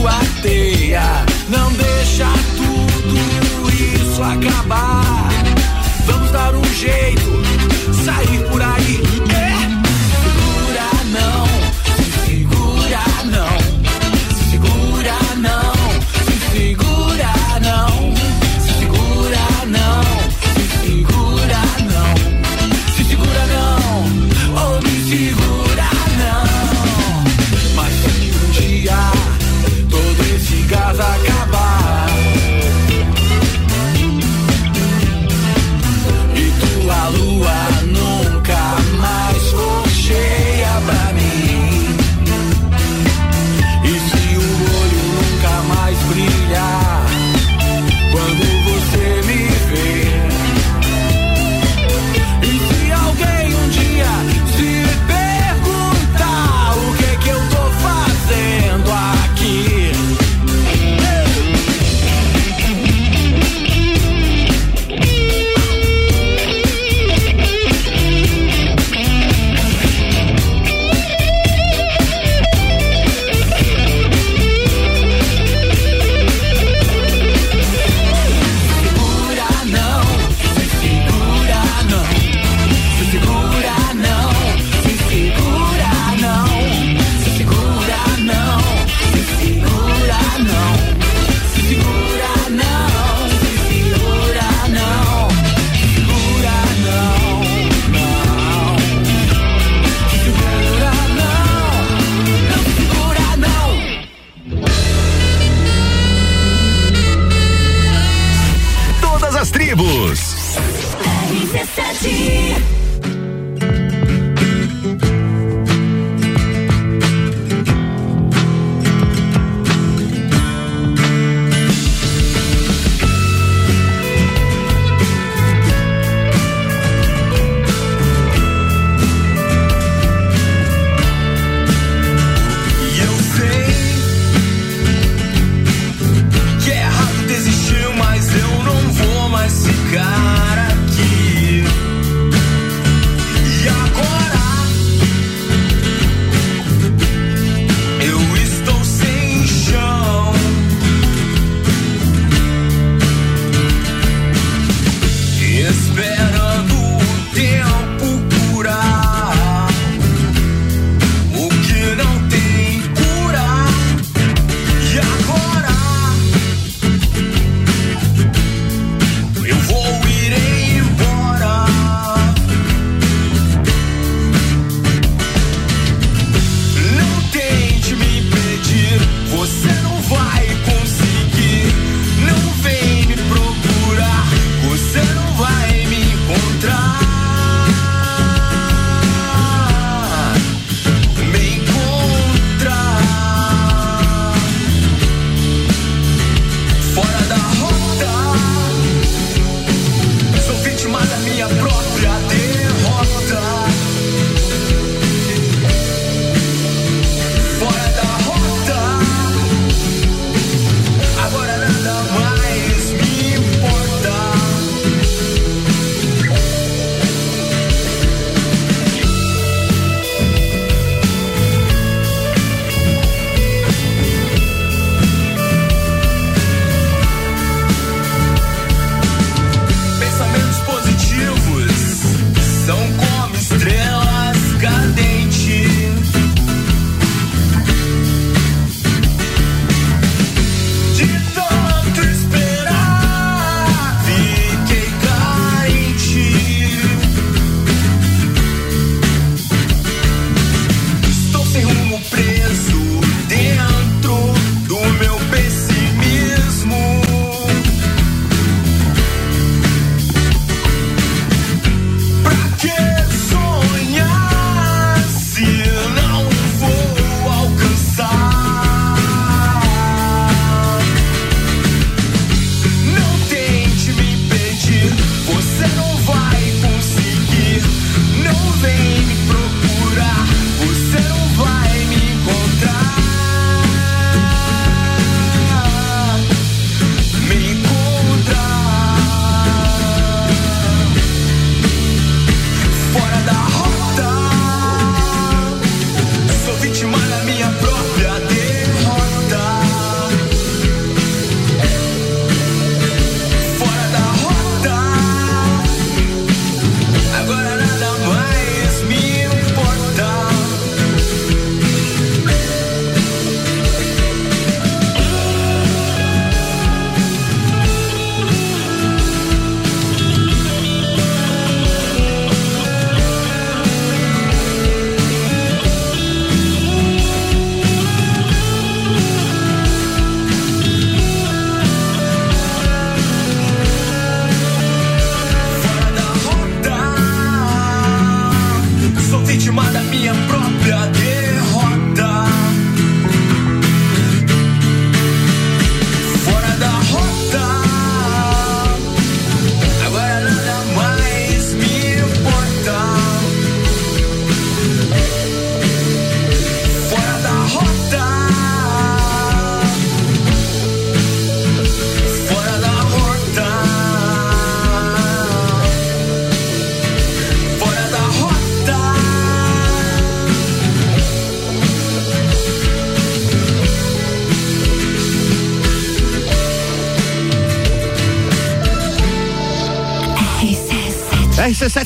tua teia. Não deixa tudo isso acabar. Vamos dar um jeito, sair por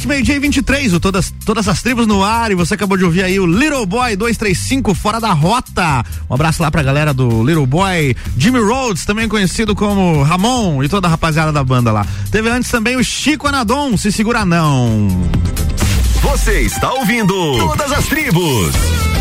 RC7 meio-dia e 23, o todas, todas as tribos no ar e você acabou de ouvir aí o Little Boy 235 fora da rota. Um abraço lá pra galera do Little Boy, Jimmy Rhodes, também conhecido como Ramon e toda a rapaziada da banda lá. Teve antes também o Chico Anadon, se segura não. Você está ouvindo Todas as Tribos.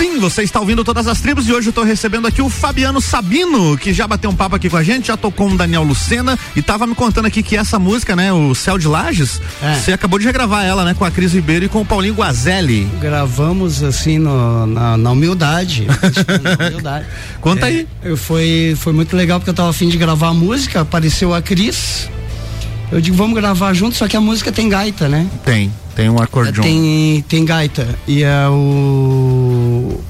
Sim, você está ouvindo todas as tribos e hoje eu tô recebendo aqui o Fabiano Sabino, que já bateu um papo aqui com a gente, já tocou com o Daniel Lucena e tava me contando aqui que essa música, né, o Céu de Lages, É. você acabou de regravar ela, né, com a Cris Ribeiro e com o Paulinho Guazelli. Gravamos assim no- na, na humildade. na humildade. Conta É, aí. Eu foi, foi muito legal porque eu tava afim de gravar a música, apareceu a Cris. Eu digo, vamos gravar junto, só que a música tem gaita, né? Tem, tem um acordeon. Tem, tem gaita. E é o.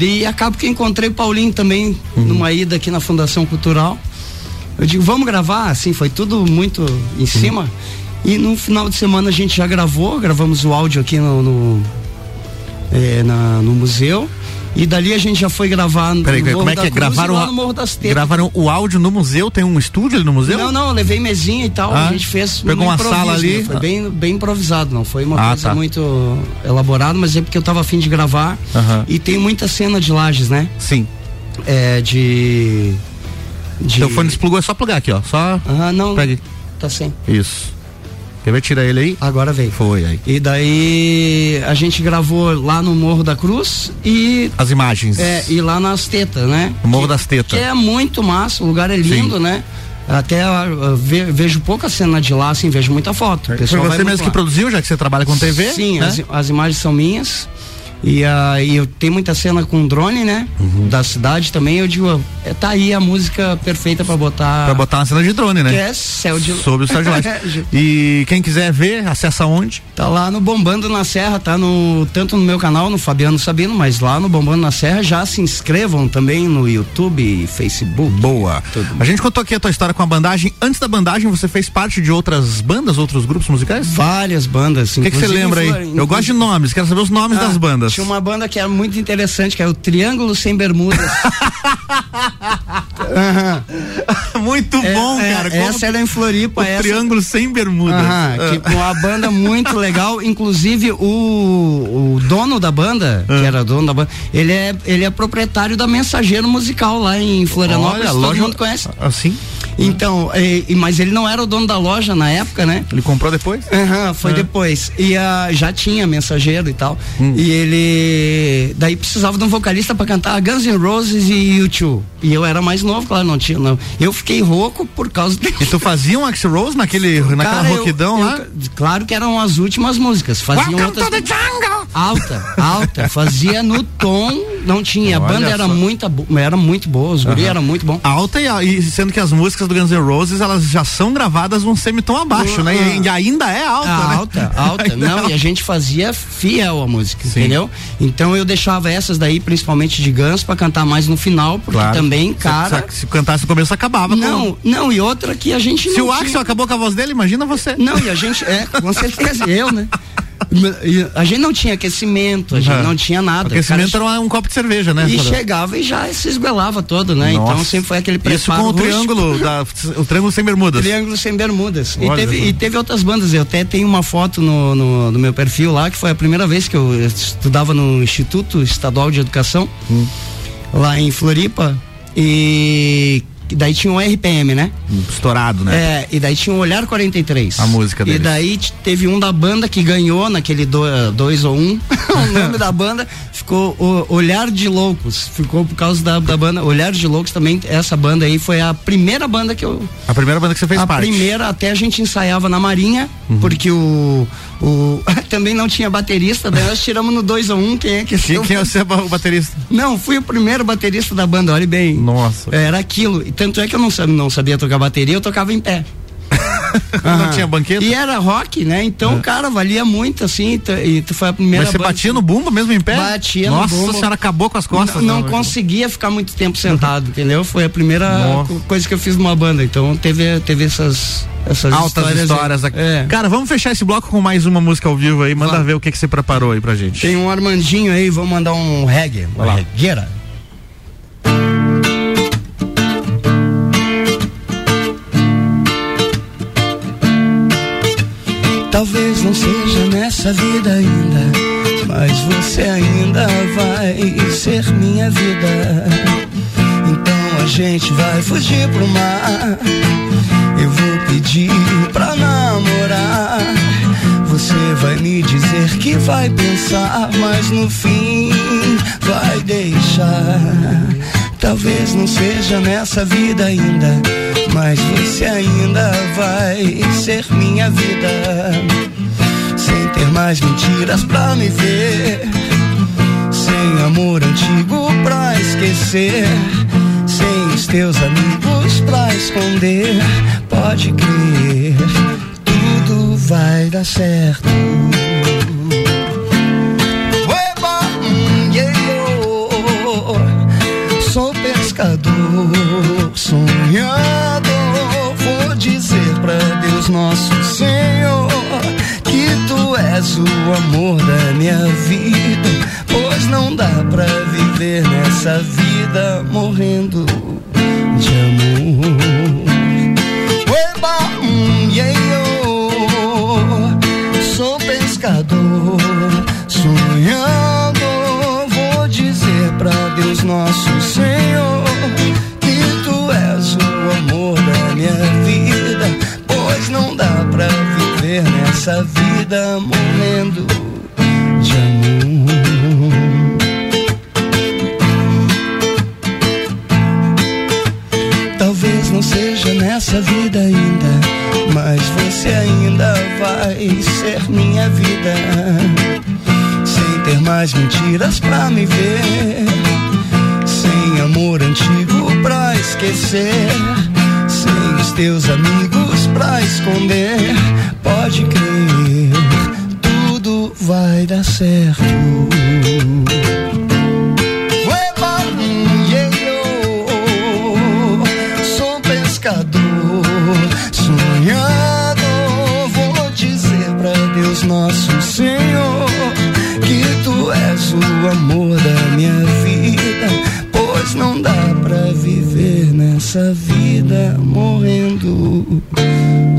E acabo que encontrei o Paulinho também Uhum. numa ida aqui na Fundação Cultural. Eu digo, vamos gravar, assim, foi tudo muito Uhum. em cima. E no final de semana a gente já gravou, gravamos o áudio aqui no, no, é, na- no museu. E dali a gente já foi gravar no Peraí, Morro como é que é? Cruz Gravaram, no Morro das Tetas. gravaram o áudio no museu? Tem um estúdio ali no museu? Não, não, levei mesinha e tal, Ah, a gente fez. pegou no uma sala ali? né? Foi bem, bem improvisado, não foi uma Ah, coisa tá. muito elaborada, mas é porque eu tava afim de gravar. Aham. E tem muita cena de lajes, né? Sim. É, de. de... Teu fone desplugou, é só plugar aqui, ó. Só. Ah, não. Pegue. Tá sem. Isso. Quer ver? Tira ele aí? Agora veio. Foi aí. E daí a gente gravou lá no Morro da Cruz e. As imagens. É, e lá nas tetas, né? O Morro Que- das Tetas. Que é muito massa, o lugar é lindo, Sim. né? Até ah, ve- vejo pouca cena de lá, assim, vejo muita foto. Foi você mesmo que lá. produziu, já que você trabalha com TV? Sim, né? as, as imagens são minhas. E aí eu tenho muita cena com drone, né? Uhum. Da cidade também. Eu digo, é, tá aí a música perfeita pra botar. Pra botar uma cena de drone, né? Que é céu de Sob o céu de light. E quem quiser ver, acessa onde? Tá lá no Bombando na Serra, tá no tanto no meu canal, no Fabiano Sabino, mas lá no Bombando na Serra já se inscrevam também no YouTube e Facebook. Boa. A gente contou aqui a tua história com a bandagem. Antes da bandagem, você fez parte de outras bandas, outros grupos musicais? Várias bandas. O que que você lembra aí? Eu gosto de nomes, quero saber os nomes Ah, das bandas. Tinha uma banda que era muito interessante, que era o Triângulo Sem Bermudas. Aham. muito bom, É, cara. é, Como essa era em Floripa. o essa... Triângulo Sem Bermudas. Ah. tipo, uma banda muito legal. Inclusive, o, o dono da banda, Ah. que era dono da banda, ele é, ele é proprietário da Mensageiro Musical lá em Florianópolis. Olha, todo loja- mundo conhece. Assim? Então, e- mas ele não era o dono da loja na época, né? Ele comprou depois? Aham, foi Ah. depois. E ah, já tinha mensageiro e tal. Hum. E ele. Daí precisava de um vocalista pra cantar Guns N' Roses e U2. E eu era mais novo, claro, não tinha. Não. Eu fiquei rouco por causa dele. E tu fazia um Axl Rose naquele, naquela Cara, eu- roquidão eu- lá? Claro que eram as últimas músicas. Faziam Welcome outras. to the jungle! Alta, alta. Fazia no tom, não tinha. A Olha banda era só. muito, era muito boa, os guri Aham. eram muito bom. Alta e, e sendo que as músicas do Guns N' Roses elas já são gravadas num semitom abaixo, né? E, e ainda é alta, Ah, né? alta, alta. Não, é e a gente fazia fiel a música, Sim. entendeu? Então eu deixava essas daí, principalmente de Guns, pra cantar mais no final, porque Claro. também, Se- cara. Se, se cantasse no começo, acabava. Não, com- não, e outra que a gente Se o tinha- Axel acabou com a voz dele, imagina você. Não, e a gente, é, com certeza, eu, né? A gente não tinha aquecimento, a gente Uhum. não tinha nada. O aquecimento Cara, era um, um copo de cerveja, né? E chegava e já se esguelava todo, né? Nossa. Então sempre foi aquele Isso preparo com o triângulo, da, o triângulo sem bermudas. Triângulo sem bermudas. E teve, e teve outras bandas. Eu até tenho uma foto no, no, no meu perfil lá, que foi a primeira vez que eu estudava no Instituto Estadual de Educação, Hum. lá em Floripa. E daí tinha um RPM, né? Estourado, né? É, e daí tinha um Olhar 43. A música E deles. daí teve um da banda que ganhou naquele 2 ou 1. Um, o nome da banda ficou o Olhar de Loucos. Ficou por causa da, da banda Olhar de Loucos também. Essa banda aí foi a primeira banda que eu. A primeira banda que você fez a parte. primeira, até a gente ensaiava na Marinha, porque o. o também não tinha baterista, daí nós tiramos no 2 ou 1. Um, quem é que Quem, quem é o baterista? Não, fui o primeiro baterista da banda, olha bem. Nossa. Era aquilo. E tanto é que eu não, não sabia tocar bateria, eu tocava em pé. Não tinha banqueta? E era rock, né? Então, cara, valia muito, assim, e foi a primeira Mas você banda batia no bumbo mesmo em pé? Batia no Nossa, bumbo. a senhora acabou com as costas. Não, não né? conseguia ficar muito tempo sentado, entendeu? Foi a primeira Nossa. co- coisa que eu fiz numa banda. Então teve, teve essas, essas Altas histórias. histórias, aqui. É. Cara, vamos fechar esse bloco com mais uma música ao vivo aí. Manda Vamos. ver o que, que você preparou aí pra gente. Tem um Armandinho aí, vamos mandar um reggae. Uma regueira. Talvez não seja nessa vida ainda, mas você ainda vai ser minha vida. Então a gente vai fugir pro mar. Eu vou pedir pra namorar. Você vai me dizer que vai pensar, mas no fim vai deixar. Talvez não seja nessa vida ainda, mas você ainda vai ser minha vida. Sem ter mais mentiras pra me ver, sem amor antigo pra esquecer, sem os teus amigos pra esconder. Pode crer, tudo vai dar certo. Pescador, sonhador. Vou dizer pra Deus nosso Senhor que tu és o amor da minha vida. Pois não dá pra viver nessa vida morrendo de amor. Ueba, hum, yeah, oh. Sou pescador, sonhando. Vou dizer pra Deus nosso Senhor não dá pra viver nessa vida morrendo de amor. Talvez não seja nessa vida ainda, mas você ainda vai ser minha vida. Sem ter mais mentiras pra me ver. Sem amor antigo pra esquecer. Sem os teus amigos pra esconder. Pode crer, tudo vai dar certo. Yeah, yo. Sou pescador, sonhador. Vou dizer pra Deus nosso Senhor que tu és o amor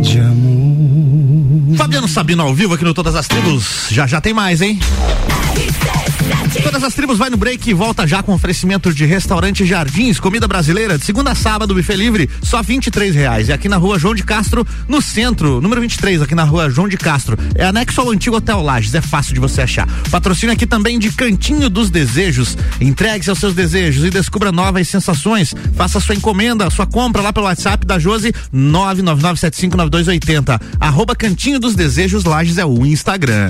de amor. Fabiano Sabino ao vivo aqui no Todas as Tribos. Já já tem mais, hein? Todas as tribos vai no break e volta já com oferecimento de restaurante Jardins, comida brasileira, de segunda a sábado, buffet livre, só vinte e reais. E aqui na rua João de Castro, no centro, número 23, aqui na rua João de Castro. É anexo ao antigo Hotel Lages, é fácil de você achar. Patrocínio aqui também de Cantinho dos Desejos. Entregue-se aos seus desejos e descubra novas sensações. Faça sua encomenda, sua compra lá pelo WhatsApp da Josi 999759280. Arroba Cantinho dos Desejos Lages é o Instagram.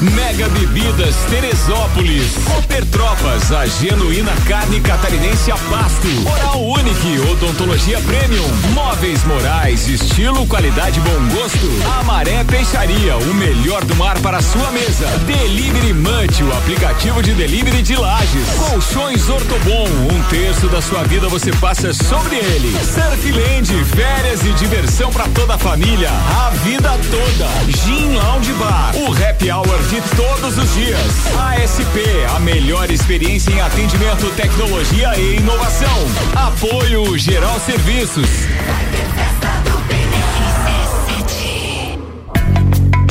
Mega Bebidas Teresópolis. Cooper Tropas, a genuína carne catarinense a pasto. Oral Unique, odontologia premium. Móveis Morais, estilo, qualidade, bom gosto. Amaré Peixaria, o melhor do mar para sua mesa. Delivery Munch, o aplicativo de delivery de lajes. Colchões Ortobon, um terço da sua vida você passa sobre ele. Surfland, férias e diversão para toda a família, a vida toda. Gin Lounge Bar, o happy hour de todos os dias. ASP, a melhor experiência em atendimento, tecnologia e inovação. Apoio Geral Serviços.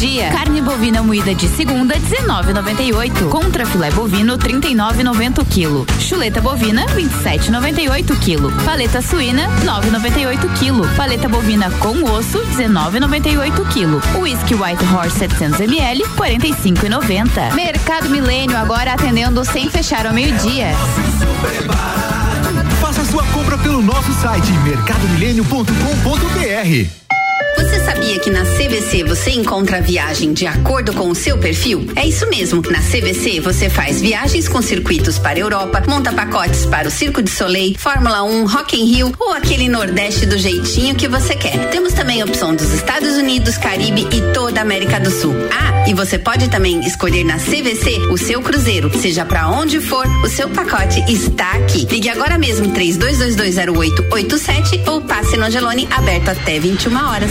dia. Carne bovina moída de segunda, 19,98. Contra filé bovino, 39,90 o quilo. Chuleta bovina, 27,98 quilo. Paleta suína, 9,98 quilo. Paleta bovina com osso, 19,98 quilo. Whisky White Horse 700 ml, 45,90. Mercado Milênio agora atendendo sem fechar ao meio-dia. Faça sua compra pelo nosso site mercadomilênio.com.br. Você sabia que na CVC você encontra a viagem de acordo com o seu perfil? É isso mesmo. Na CVC você faz viagens com circuitos para a Europa, monta pacotes para o Circo de Soleil, Fórmula 1, Rock in Rio ou aquele Nordeste do jeitinho que você quer. Temos também a opção dos Estados Unidos, Caribe e toda a América do Sul. Ah, e você pode também escolher na CVC o seu cruzeiro. Seja para onde for, o seu pacote está aqui. Ligue agora mesmo 32220887 ou passe no Angelone aberto até 21 horas.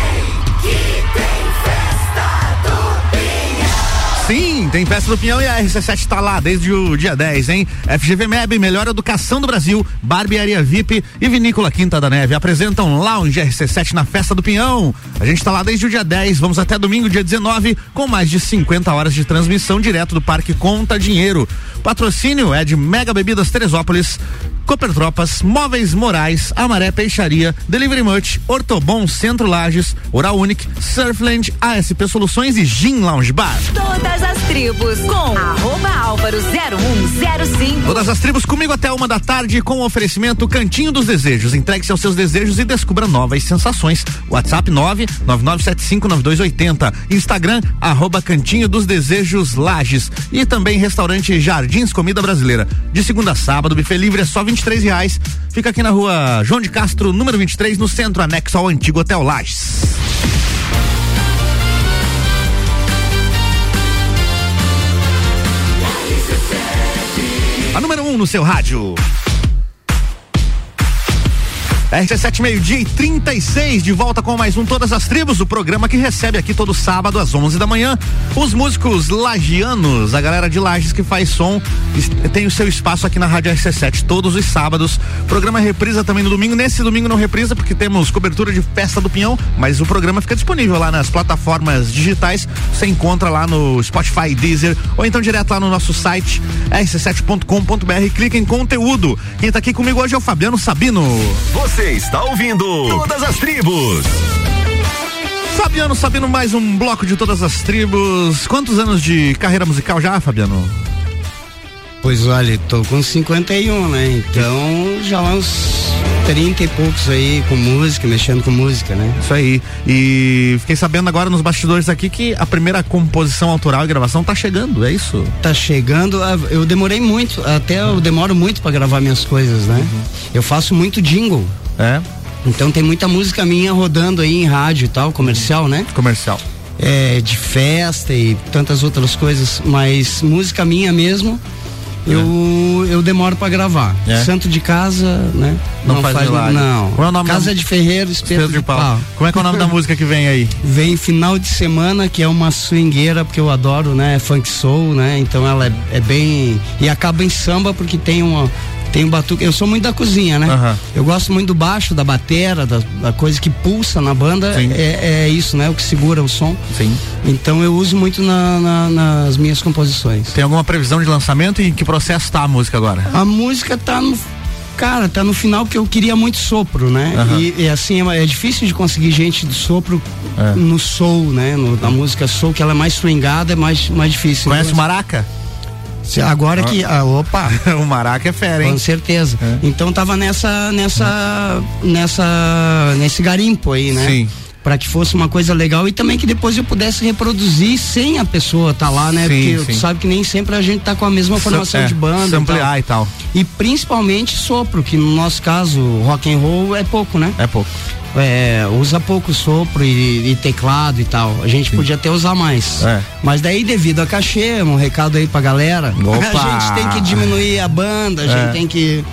tem festa do Pinhão. e a RC7 tá lá desde o dia 10, hein? FGV MEB, melhor educação do Brasil, Barbearia VIP e Vinícola Quinta da Neve apresentam Lounge RC7 na Festa do Pinhão. A gente tá lá desde o dia 10, vamos até domingo, dia 19, com mais de 50 horas de transmissão direto do Parque Conta Dinheiro. Patrocínio é de Mega Bebidas Teresópolis, Cooper Tropas, Móveis Morais, Amaré Peixaria, Delivery Much, Ortobon Centro Lages, Oral Unique, Surfland, ASP Soluções e Gin Lounge Bar. Todas as tribos com arroba álvaro 0105. Todas as tribos comigo até uma da tarde com o oferecimento Cantinho dos Desejos. Entregue-se aos seus desejos e descubra novas sensações. WhatsApp 999759280. Instagram arroba Cantinho dos Desejos Lages. E também restaurante Jardins Comida Brasileira. De segunda a sábado, buffet livre é só 23 reais. Fica aqui na rua João de Castro, número 23, no centro anexo ao antigo Hotel Lages. No seu rádio. RC7 meio-dia e 36 de volta com mais um Todas as Tribos, o programa que recebe aqui todo sábado às 11 da manhã os músicos lagianos, a galera de Lages que faz som, tem o seu espaço aqui na Rádio RC7 todos os sábados. Programa reprisa também no domingo. Nesse domingo não reprisa porque temos cobertura de Festa do Pinhão, mas o programa fica disponível lá nas plataformas digitais. Você encontra lá no Spotify, Deezer ou então direto lá no nosso site rc7.com.br. Clica em conteúdo. Quem tá aqui comigo hoje é o Fabiano Sabino. Você está ouvindo Todas as Tribos. Fabiano Sabino, mais um bloco de todas as tribos. Quantos anos de carreira musical já, Fabiano? Pois olha, tô com 51, né? Então já uns 30 e poucos aí com música, mexendo com música, né? Isso aí. E fiquei sabendo agora nos bastidores aqui que a primeira composição autoral e gravação tá chegando, é isso? Tá chegando, ah, eu demorei muito, até eu demoro muito pra gravar minhas coisas, né? Eu faço muito jingle. É? Então tem muita música minha rodando aí em rádio e tal, comercial, né? Comercial. É, de festa e tantas outras coisas, mas música minha mesmo, eu, eu demoro pra gravar. É. Santo de casa, né? Não faz milagre. Não. Qual é o nome casa da- de ferreiro, espeto, Espeto de pau. Como é que é o nome da música que vem aí? Vem final de semana, que é uma swingueira, porque eu adoro, né? Funk soul, né? Então ela é, é bem. E acaba em samba, porque tem uma. Tem um batuque. Eu sou muito da cozinha, né? Aham. Eu gosto muito do baixo, da batera, da, da coisa que pulsa na banda. É, é isso, né? O que segura o som. Sim. Então eu uso muito na- na- nas minhas composições. Tem alguma previsão de lançamento e em que processo tá a música agora? A música tá no. Cara, tá no final que eu queria muito sopro, né? Aham. E, e assim, é, é difícil de conseguir gente do sopro É. no soul, né? No- na música soul, que ela é mais swingada, é mais, mais difícil. Conhece o Então, Maraca? Agora que. ah, opa! o Maraca é fera, hein? Com certeza. Então tava nessa. nessa. nessa. nesse garimpo aí, né? Sim. Pra que fosse uma coisa legal e também que depois eu pudesse reproduzir sem a pessoa tá lá, né? Sim, Porque sim. tu sabe que nem sempre a gente tá com a mesma formação é, de banda. se e ampliar tal. e tal. E principalmente sopro, que no nosso caso, rock and roll é pouco, né? É pouco. É, usa pouco sopro e, e teclado e tal. A gente podia até usar mais. É. Mas daí, devido a cachê, um recado aí pra galera, Opa! a gente tem que diminuir a banda, a gente É. tem que.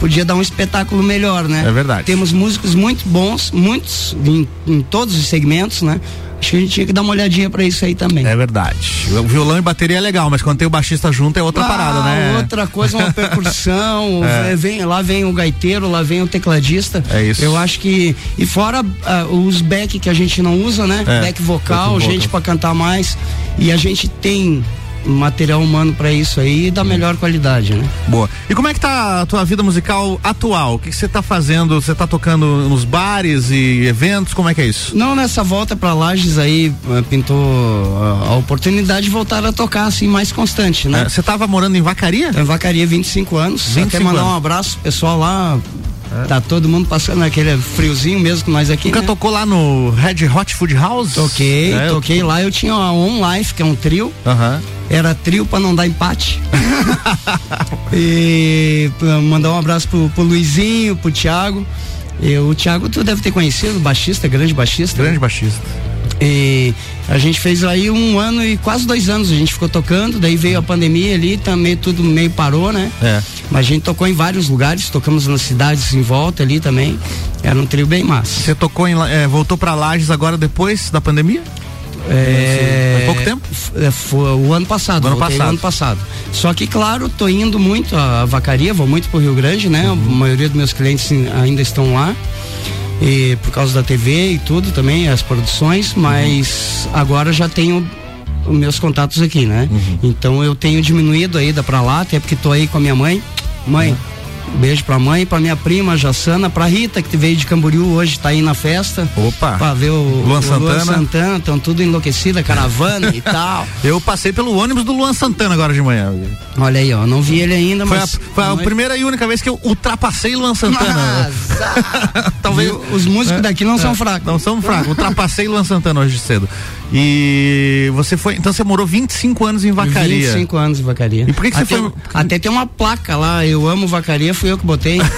Podia dar um espetáculo melhor, né? É verdade. Temos músicos muito bons, muitos em, em todos os segmentos, né? Acho que a gente tinha que dar uma olhadinha pra isso aí também. É verdade. O violão e bateria é legal, mas quando tem o baixista junto é outra Ah, parada, né? Outra coisa, uma percussão, É. vem, lá vem o gaiteiro, lá vem o tecladista. É isso. Eu acho que. E fora ah, os back que a gente não usa, né? É, Back vocal, back vocal. gente pra cantar mais. E a gente tem material humano pra isso aí da melhor qualidade, né? Boa. E como é que tá a tua vida musical atual? O que você tá fazendo? Você tá tocando nos bares e eventos? Como é que é isso? Não, nessa volta pra Lages aí eh, pintou ah, a oportunidade de voltar a tocar assim mais constante, né? É, Você tava morando em Vacaria? Em Vacaria 25 anos. 25 Até mandar anos. um abraço pessoal lá. Tá todo mundo passando aquele friozinho mesmo que nós aqui. Nunca né? tocou lá no Red Hot Food House? Toquei, É, eu- toquei lá. Eu tinha a On Life, que é um trio. Era trio pra não dar empate. e mandar um abraço pro, pro Luizinho, pro Thiago. E o Thiago tu deve ter conhecido, baixista, grande baixista. Grande baixista. E a gente fez aí um ano e quase dois anos a gente ficou tocando, daí veio a pandemia ali, também tudo meio parou, né? É. Mas a gente tocou em vários lugares, tocamos nas cidades em volta ali também. Era um trio bem massa. Você tocou em. É, voltou pra Lages agora depois da pandemia? É, Faz pouco tempo? é, Foi o ano passado. Do ano passado. ano passado. Só que, claro, tô indo muito à vacaria, vou muito pro Rio Grande, né? Uhum. A maioria dos meus clientes ainda estão lá. E por causa da TV e tudo também, as produções, Uhum. mas agora já tenho os meus contatos aqui, né? Uhum. Então eu tenho diminuído a ida pra lá, até porque tô aí com a minha mãe. Mãe, Uhum. Beijo pra mãe, pra minha prima Jassana, pra Rita, que veio de Camboriú hoje, tá aí na festa. Opa! Pra ver o Luan o Santana. Santana, estão tudo enlouquecida, caravana e tal. Eu passei pelo ônibus do Luan Santana agora de manhã. Olha aí, ó, não vi ele ainda, Foi, a, mas. foi a mas- primeira e única vez que eu ultrapassei Luan Santana. Talvez Viu? Os músicos daqui não são É, fracos. Não são fracos. Ultrapassei Luan Santana hoje cedo. E você foi, então você morou 25 anos em Vacaria. 25 anos em vacaria. E por que que você até, foi- Até tem uma placa lá, eu amo vacaria, fui eu que botei.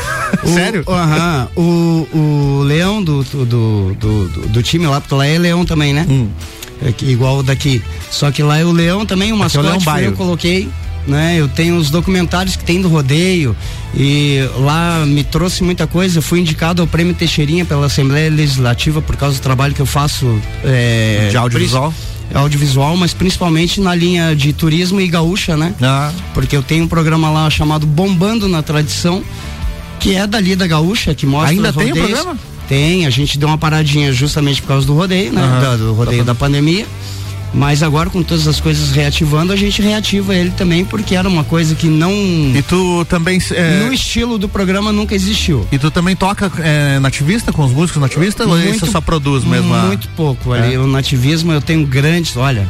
O- Sério? Aham. o, o Leão do, do, do, do, do time lá, porque lá é Leão também, né? Hum. É igual o daqui. Só que lá é o Leão também, o Aqui é o mascote eu coloquei. Né, eu tenho os documentários que tem do rodeio e lá me trouxe muita coisa. Eu fui indicado ao Prêmio Teixeirinha pela Assembleia Legislativa por causa do trabalho que eu faço é, De audiovisual? audiovisual, mas principalmente na linha de turismo e gaúcha, né? Ah. Porque eu tenho um programa lá chamado Bombando na Tradição, que é dali da gaúcha, que mostra Ainda tem o programa? Tem, a gente deu uma paradinha justamente por causa do rodeio, né? Aham. Da- do rodeio da pandemia. Mas agora com todas as coisas reativando, a gente reativa ele também, porque era uma coisa que não. E tu também. é, No estilo do programa nunca existiu. E tu também toca é, nativista com os músicos nativistas ou isso só produz mesmo? a- Muito pouco. Ali, É. o nativismo eu tenho grandes, olha.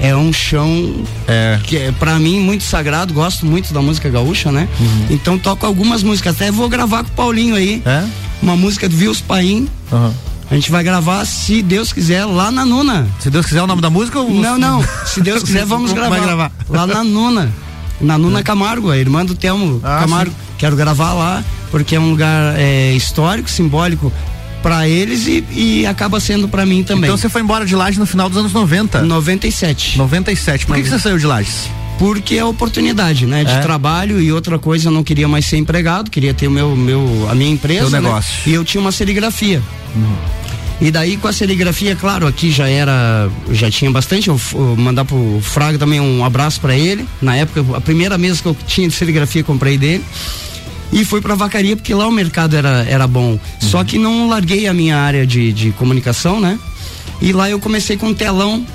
É um chão É. que é para mim muito sagrado, gosto muito da música gaúcha, né? Uhum. Então toco algumas músicas, até vou gravar com o Paulinho aí. É? Uma música do Vils Paim. Aham. A gente vai gravar, se Deus quiser, lá na Nuna. Se Deus quiser o nome da música ou Não, não. Se Deus quiser, vamos gravar. gravar. Lá na Nuna. Na Nuna Camargo, a irmã do Telmo Ah, Camargo. sim. Quero gravar lá, porque é um lugar é, histórico, simbólico para eles e, e acaba sendo para mim também. Então você foi embora de Lages no final dos anos 90. 97. 97. Por que, que você saiu de Lages? Porque é oportunidade, né? De É? trabalho e outra coisa, eu não queria mais ser empregado, queria ter o meu, meu, a minha empresa. Né? negócio. E eu tinha uma serigrafia. E daí com a serigrafia, claro, aqui já era, já tinha bastante, eu, eu mandar pro Fraga também um abraço para ele. Na época, a primeira mesa que eu tinha de serigrafia, comprei dele. E fui pra vacaria porque lá o mercado era, era bom. Só que não larguei a minha área de, de comunicação, né? E lá eu comecei com um telão,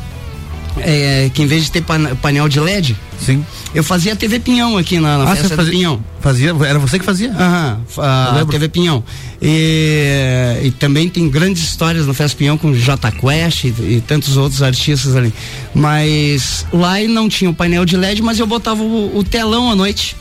é, que em vez de ter painel de LED, Sim. eu fazia TV Pinhão aqui na, na Ah, festa fazia- Pinhão. Fazia, era você que fazia? Aham, a. TV Pinhão. E, e também tem grandes histórias na Festa Pinhão com J Quest e, e tantos outros artistas ali. Mas lá não tinha o painel de LED, mas eu botava o, o telão à noite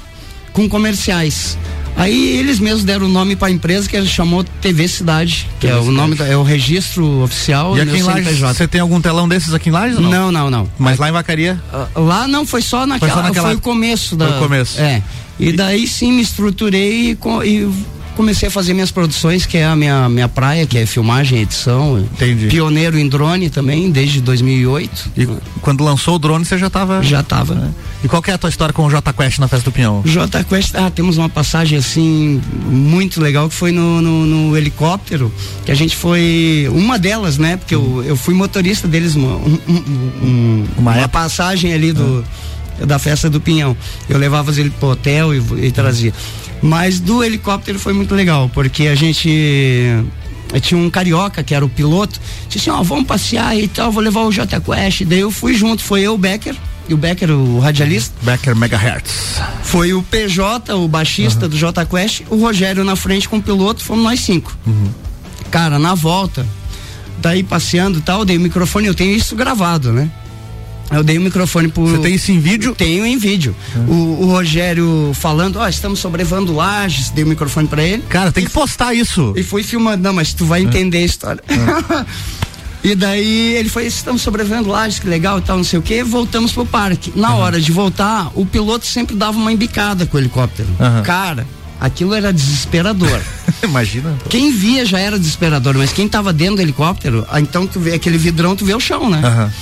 com comerciais. Aí eles mesmos deram o nome para a empresa que chamou TV Cidade, que é TV o nome da- é o registro oficial E aqui em Lages, você tem algum telão desses aqui em Lages não? Não, não, não. Mas lá em Vacaria? Ah, Lá não, foi só naquela, Foi foi, só naquela- o começo da. Foi o começo. É. E daí sim me estruturei e, e comecei a fazer minhas produções, que é a minha, minha praia, que é filmagem, edição. Entendi. Pioneiro em drone também, desde 2008. E quando lançou o drone, você já tava. Já tava. É. E qual que é a tua história com o J Quest na festa do Pinhão? J Quest, ah, temos uma passagem assim muito legal que foi no, no, no helicóptero, que a gente foi uma delas, né? Porque eu, eu fui motorista deles uma, um- um- um- Uma uma, passagem ali do da festa do Pinhão. Eu levava eles pro hotel e, e trazia. Mas do helicóptero foi muito legal, porque a gente eh, tinha um carioca que era o piloto, disse assim, ó, vamos passear e tal, vou levar o J Quest. Daí eu fui junto, foi eu, o Becker, e o Becker, o radialista. Becker Megahertz. Foi o PJ, o baixista do J Quest, o Rogério na frente com o piloto, fomos nós cinco. Cara, na volta, daí passeando e tal, dei o microfone, eu tenho isso gravado, né? Eu dei o microfone pro. Você tem isso em vídeo? Tenho em vídeo. O, o Rogério falando, ó, estamos sobrevando Lages, dei o microfone pra ele. Cara, tem que postar isso. E fui filmando, não, mas tu vai entender a história. E daí ele foi, estamos sobrevivendo Lages, que legal e tal, não sei o que, voltamos pro parque. Na hora de voltar, o piloto sempre dava uma embicada com o helicóptero. Aham. Cara, aquilo era desesperador. Imagina. quem via já era desesperador, mas quem tava dentro do helicóptero, ah, então tu vê aquele vidrão, tu vê o chão, né? Aham.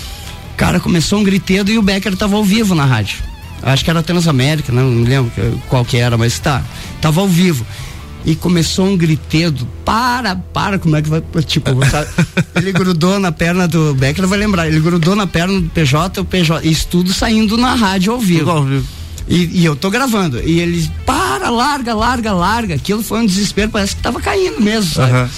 Cara, começou um gritedo e o Becker tava ao vivo na rádio. Acho que era Transamérica, não me lembro qual que era, mas tá. Tava ao vivo. e começou um gritedo. Para, para, como é que vai. Tipo, sabe? ele grudou na perna do Becker, vai lembrar, ele grudou na perna do PJ, o PJ, isso tudo saindo na rádio ao vivo. Ao vivo. E, e eu tô gravando. E eles, para, larga, larga, larga. Aquilo foi um desespero, parece que tava caindo mesmo, sabe? Aham.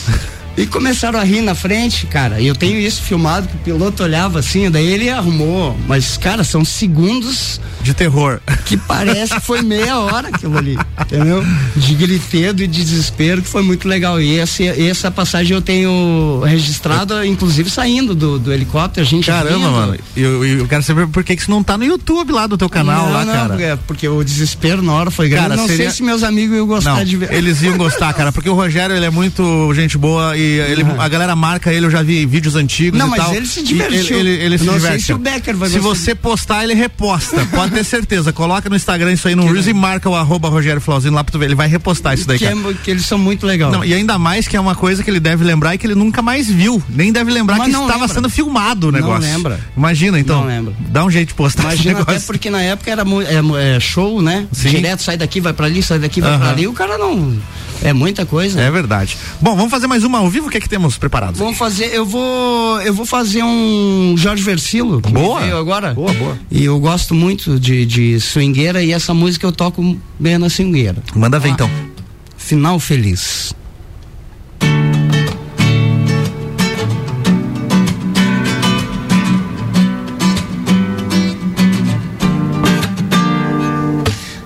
E começaram a rir na frente, cara. E eu tenho isso filmado, que o piloto olhava assim, daí ele arrumou. Mas, cara, são segundos De terror. que parece que foi meia hora aquilo ali, entendeu? De gritedo e desespero, que foi muito legal. E esse, essa passagem eu tenho registrado, inclusive saindo do, do helicóptero, a gente Caramba, rindo. mano. Eu, eu, quero saber por que que isso não tá no YouTube lá do teu canal, não, lá, não, cara. Porque, porque o desespero na hora foi grande. Cara, não seria- sei se meus amigos iam gostar Não, de ver. eles iam gostar, cara, porque o Rogério, ele é muito gente boa e ele, a galera marca ele, eu já vi vídeos antigos Não, e mas tal. ele se divertiu. Ele, ele, ele se não sei diverte. se o Becker vai Se gostar. você postar, ele reposta, pode ter certeza. Coloca no Instagram isso aí no Reels e marca o arroba Rogério Flauzino lá pra tu ver, ele vai repostar isso daí, que, é, que eles são muito legais. Não, e ainda mais que é uma coisa que ele deve lembrar e que ele nunca mais viu. Nem deve lembrar Mas que não estava lembra. sendo filmado o Não negócio. lembra. Imagina, então. Não lembra. Dá um jeito de postar Imagina esse até porque na época era é, é show, né? Sim. Direto, sai daqui, vai pra ali, sai daqui, vai Aham. pra ali. O cara não. É muita coisa. É verdade. Bom, vamos fazer mais uma ao vivo? O que é que temos preparado? Vamos fazer, eu vou, eu vou fazer um Jorge Versilo. Boa. agora. Boa, boa. E eu gosto muito de, de swingueira e essa música eu toco bem na swingueira. Manda ver então. Final feliz.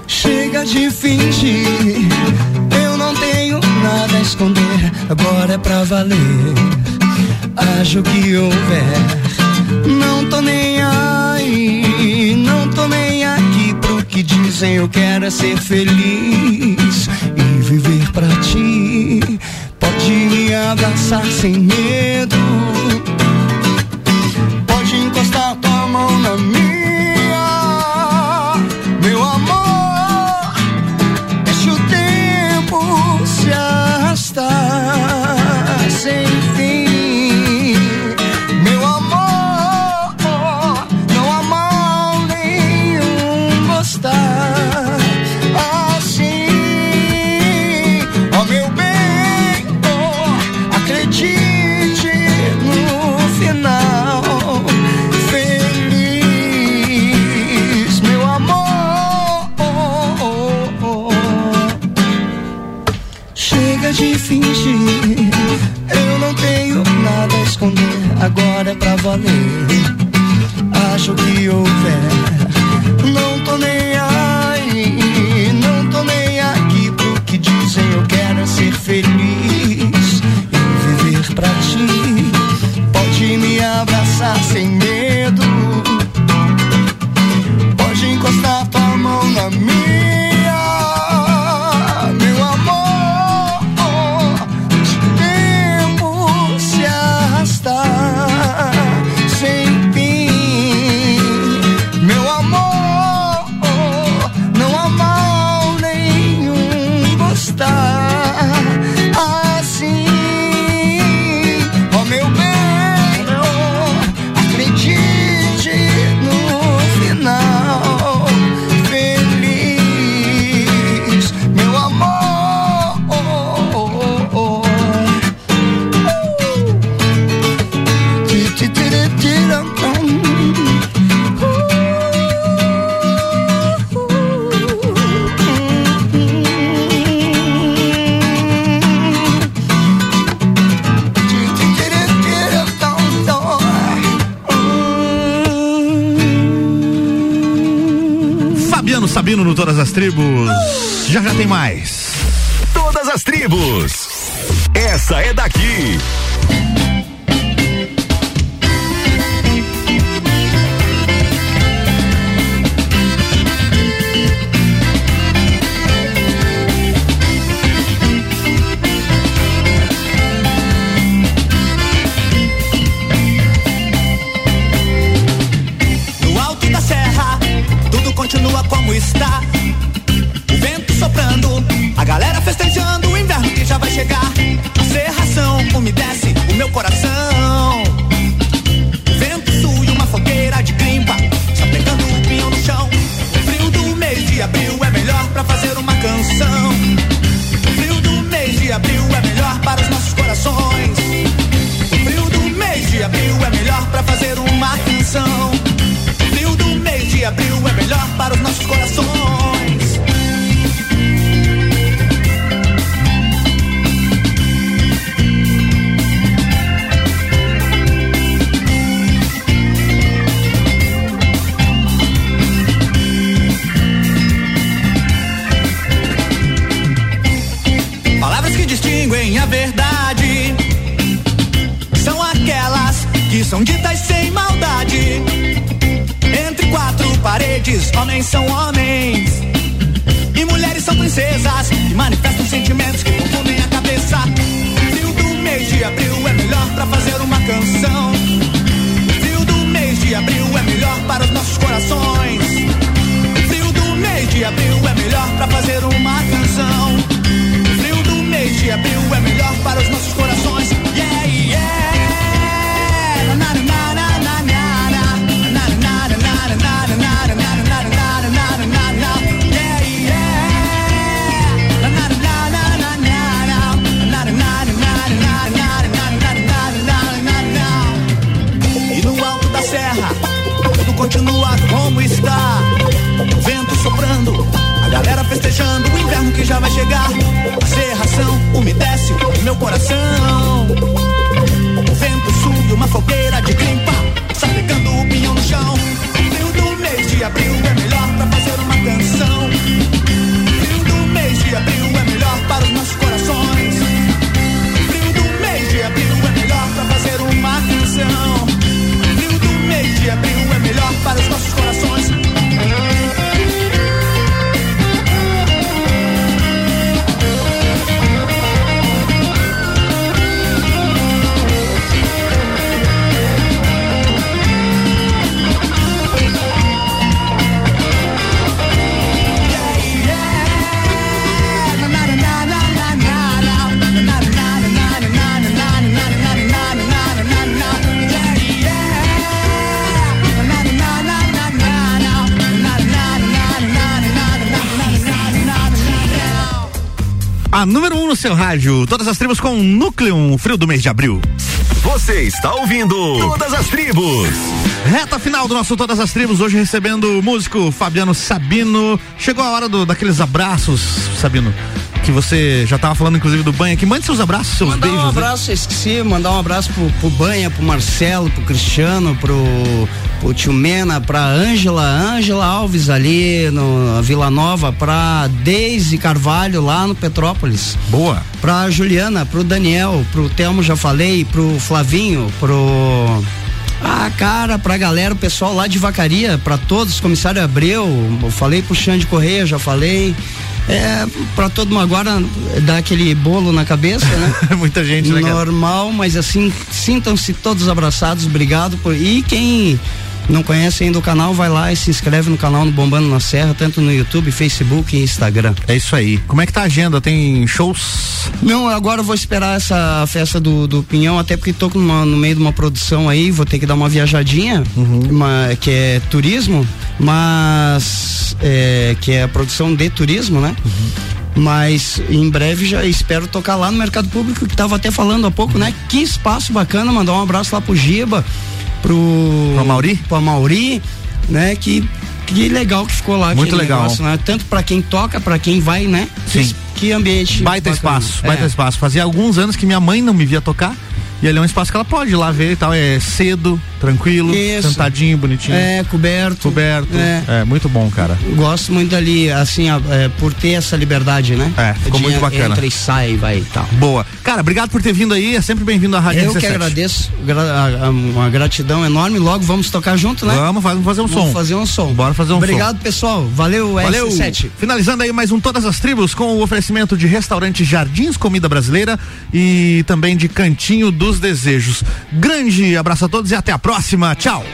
Chega de fingir, Agora é pra valer, acho que houver. Não tô nem aí, não tô nem aqui pro que dizem. Eu quero é ser feliz e viver pra ti. Pode me abraçar sem medo, pode encostar tua mão na minha, Agora é pra valer. Acho que houver. Não tô nem aí, não tô nem aqui pro que dizem. Eu quero ser feliz e viver pra ti. Pode me abraçar sem medo. Pode encostar tua mão na minha, Todas as Tribos. Já já tem mais. Todas as tribos. Essa é daqui. Seu rádio, todas as tribos com núcleo frio do mês de abril. Você está ouvindo Todas as Tribos. Reta final do nosso Todas as Tribos, hoje recebendo o músico Fabiano Sabino. Chegou a hora do, daqueles abraços, Sabino, que você já estava falando inclusive do banho aqui. Mande seus abraços, seus Mandar beijos. um né? abraço, eu esqueci, mandar um abraço pro, pro Banha, pro Marcelo, pro Cristiano, pro, pro Tio Mena, pra Ângela, Ângela Alves ali no na Vila Nova, pra Deise Carvalho lá no Petrópolis. Boa. Pra Juliana, pro Daniel, pro Telmo já falei, pro Flavinho, pro ah, cara, pra galera, o pessoal lá de Vacaria, pra todos, comissário Abreu, eu falei pro Xande Correia, já falei. É, pra todo mundo agora dar aquele bolo na cabeça, né? Muita gente, né? Normal, mas assim, sintam-se todos abraçados, obrigado por. E quem não conhece ainda o canal, vai lá e se inscreve no canal no Bombando na Serra, tanto no YouTube, Facebook e Instagram. É isso aí. Como é que tá a agenda? Tem shows? Não, agora eu vou esperar essa festa do, do Pinhão, até porque tô no meio de uma produção aí, vou ter que dar uma viajadinha, uma- que é turismo, mas é, que é a produção de turismo, né? Mas em breve já espero tocar lá no Mercado Público, que tava até falando há pouco, né? Que espaço bacana, mandar um abraço lá pro Giba, pro. Pro Mauri? Pro Mauri, né? Que, que legal que ficou lá. Muito legal. negócio, né? Tanto pra quem toca, pra quem vai, né? Sim. Que, que ambiente. Baita bacana. espaço, baita É. espaço. Fazia alguns anos que minha mãe não me via tocar. E ali é um espaço que ela pode ir lá ver e tal. É cedo, tranquilo, Isso. sentadinho, bonitinho. É, coberto. Coberto. É. É. muito bom, cara. Gosto muito ali, assim, a- é, por ter essa liberdade, né? É, ficou De muito bacana. Entra e sai, vai e tal. Boa. Cara, obrigado por ter vindo aí. É sempre bem-vindo à Rádio Eu que 17. agradeço, gra- uma gratidão enorme. Logo vamos tocar junto, né? Vamos, vamos fazer um Vamos som. fazer um som. Bora fazer um Obrigado, som. pessoal. Valeu, Valeu. S7. Finalizando aí mais um Todas as Tribos com o oferecimento de restaurante Jardins Comida Brasileira e também de Cantinho dos desejos. Grande abraço a todos e até a próxima. Tchau.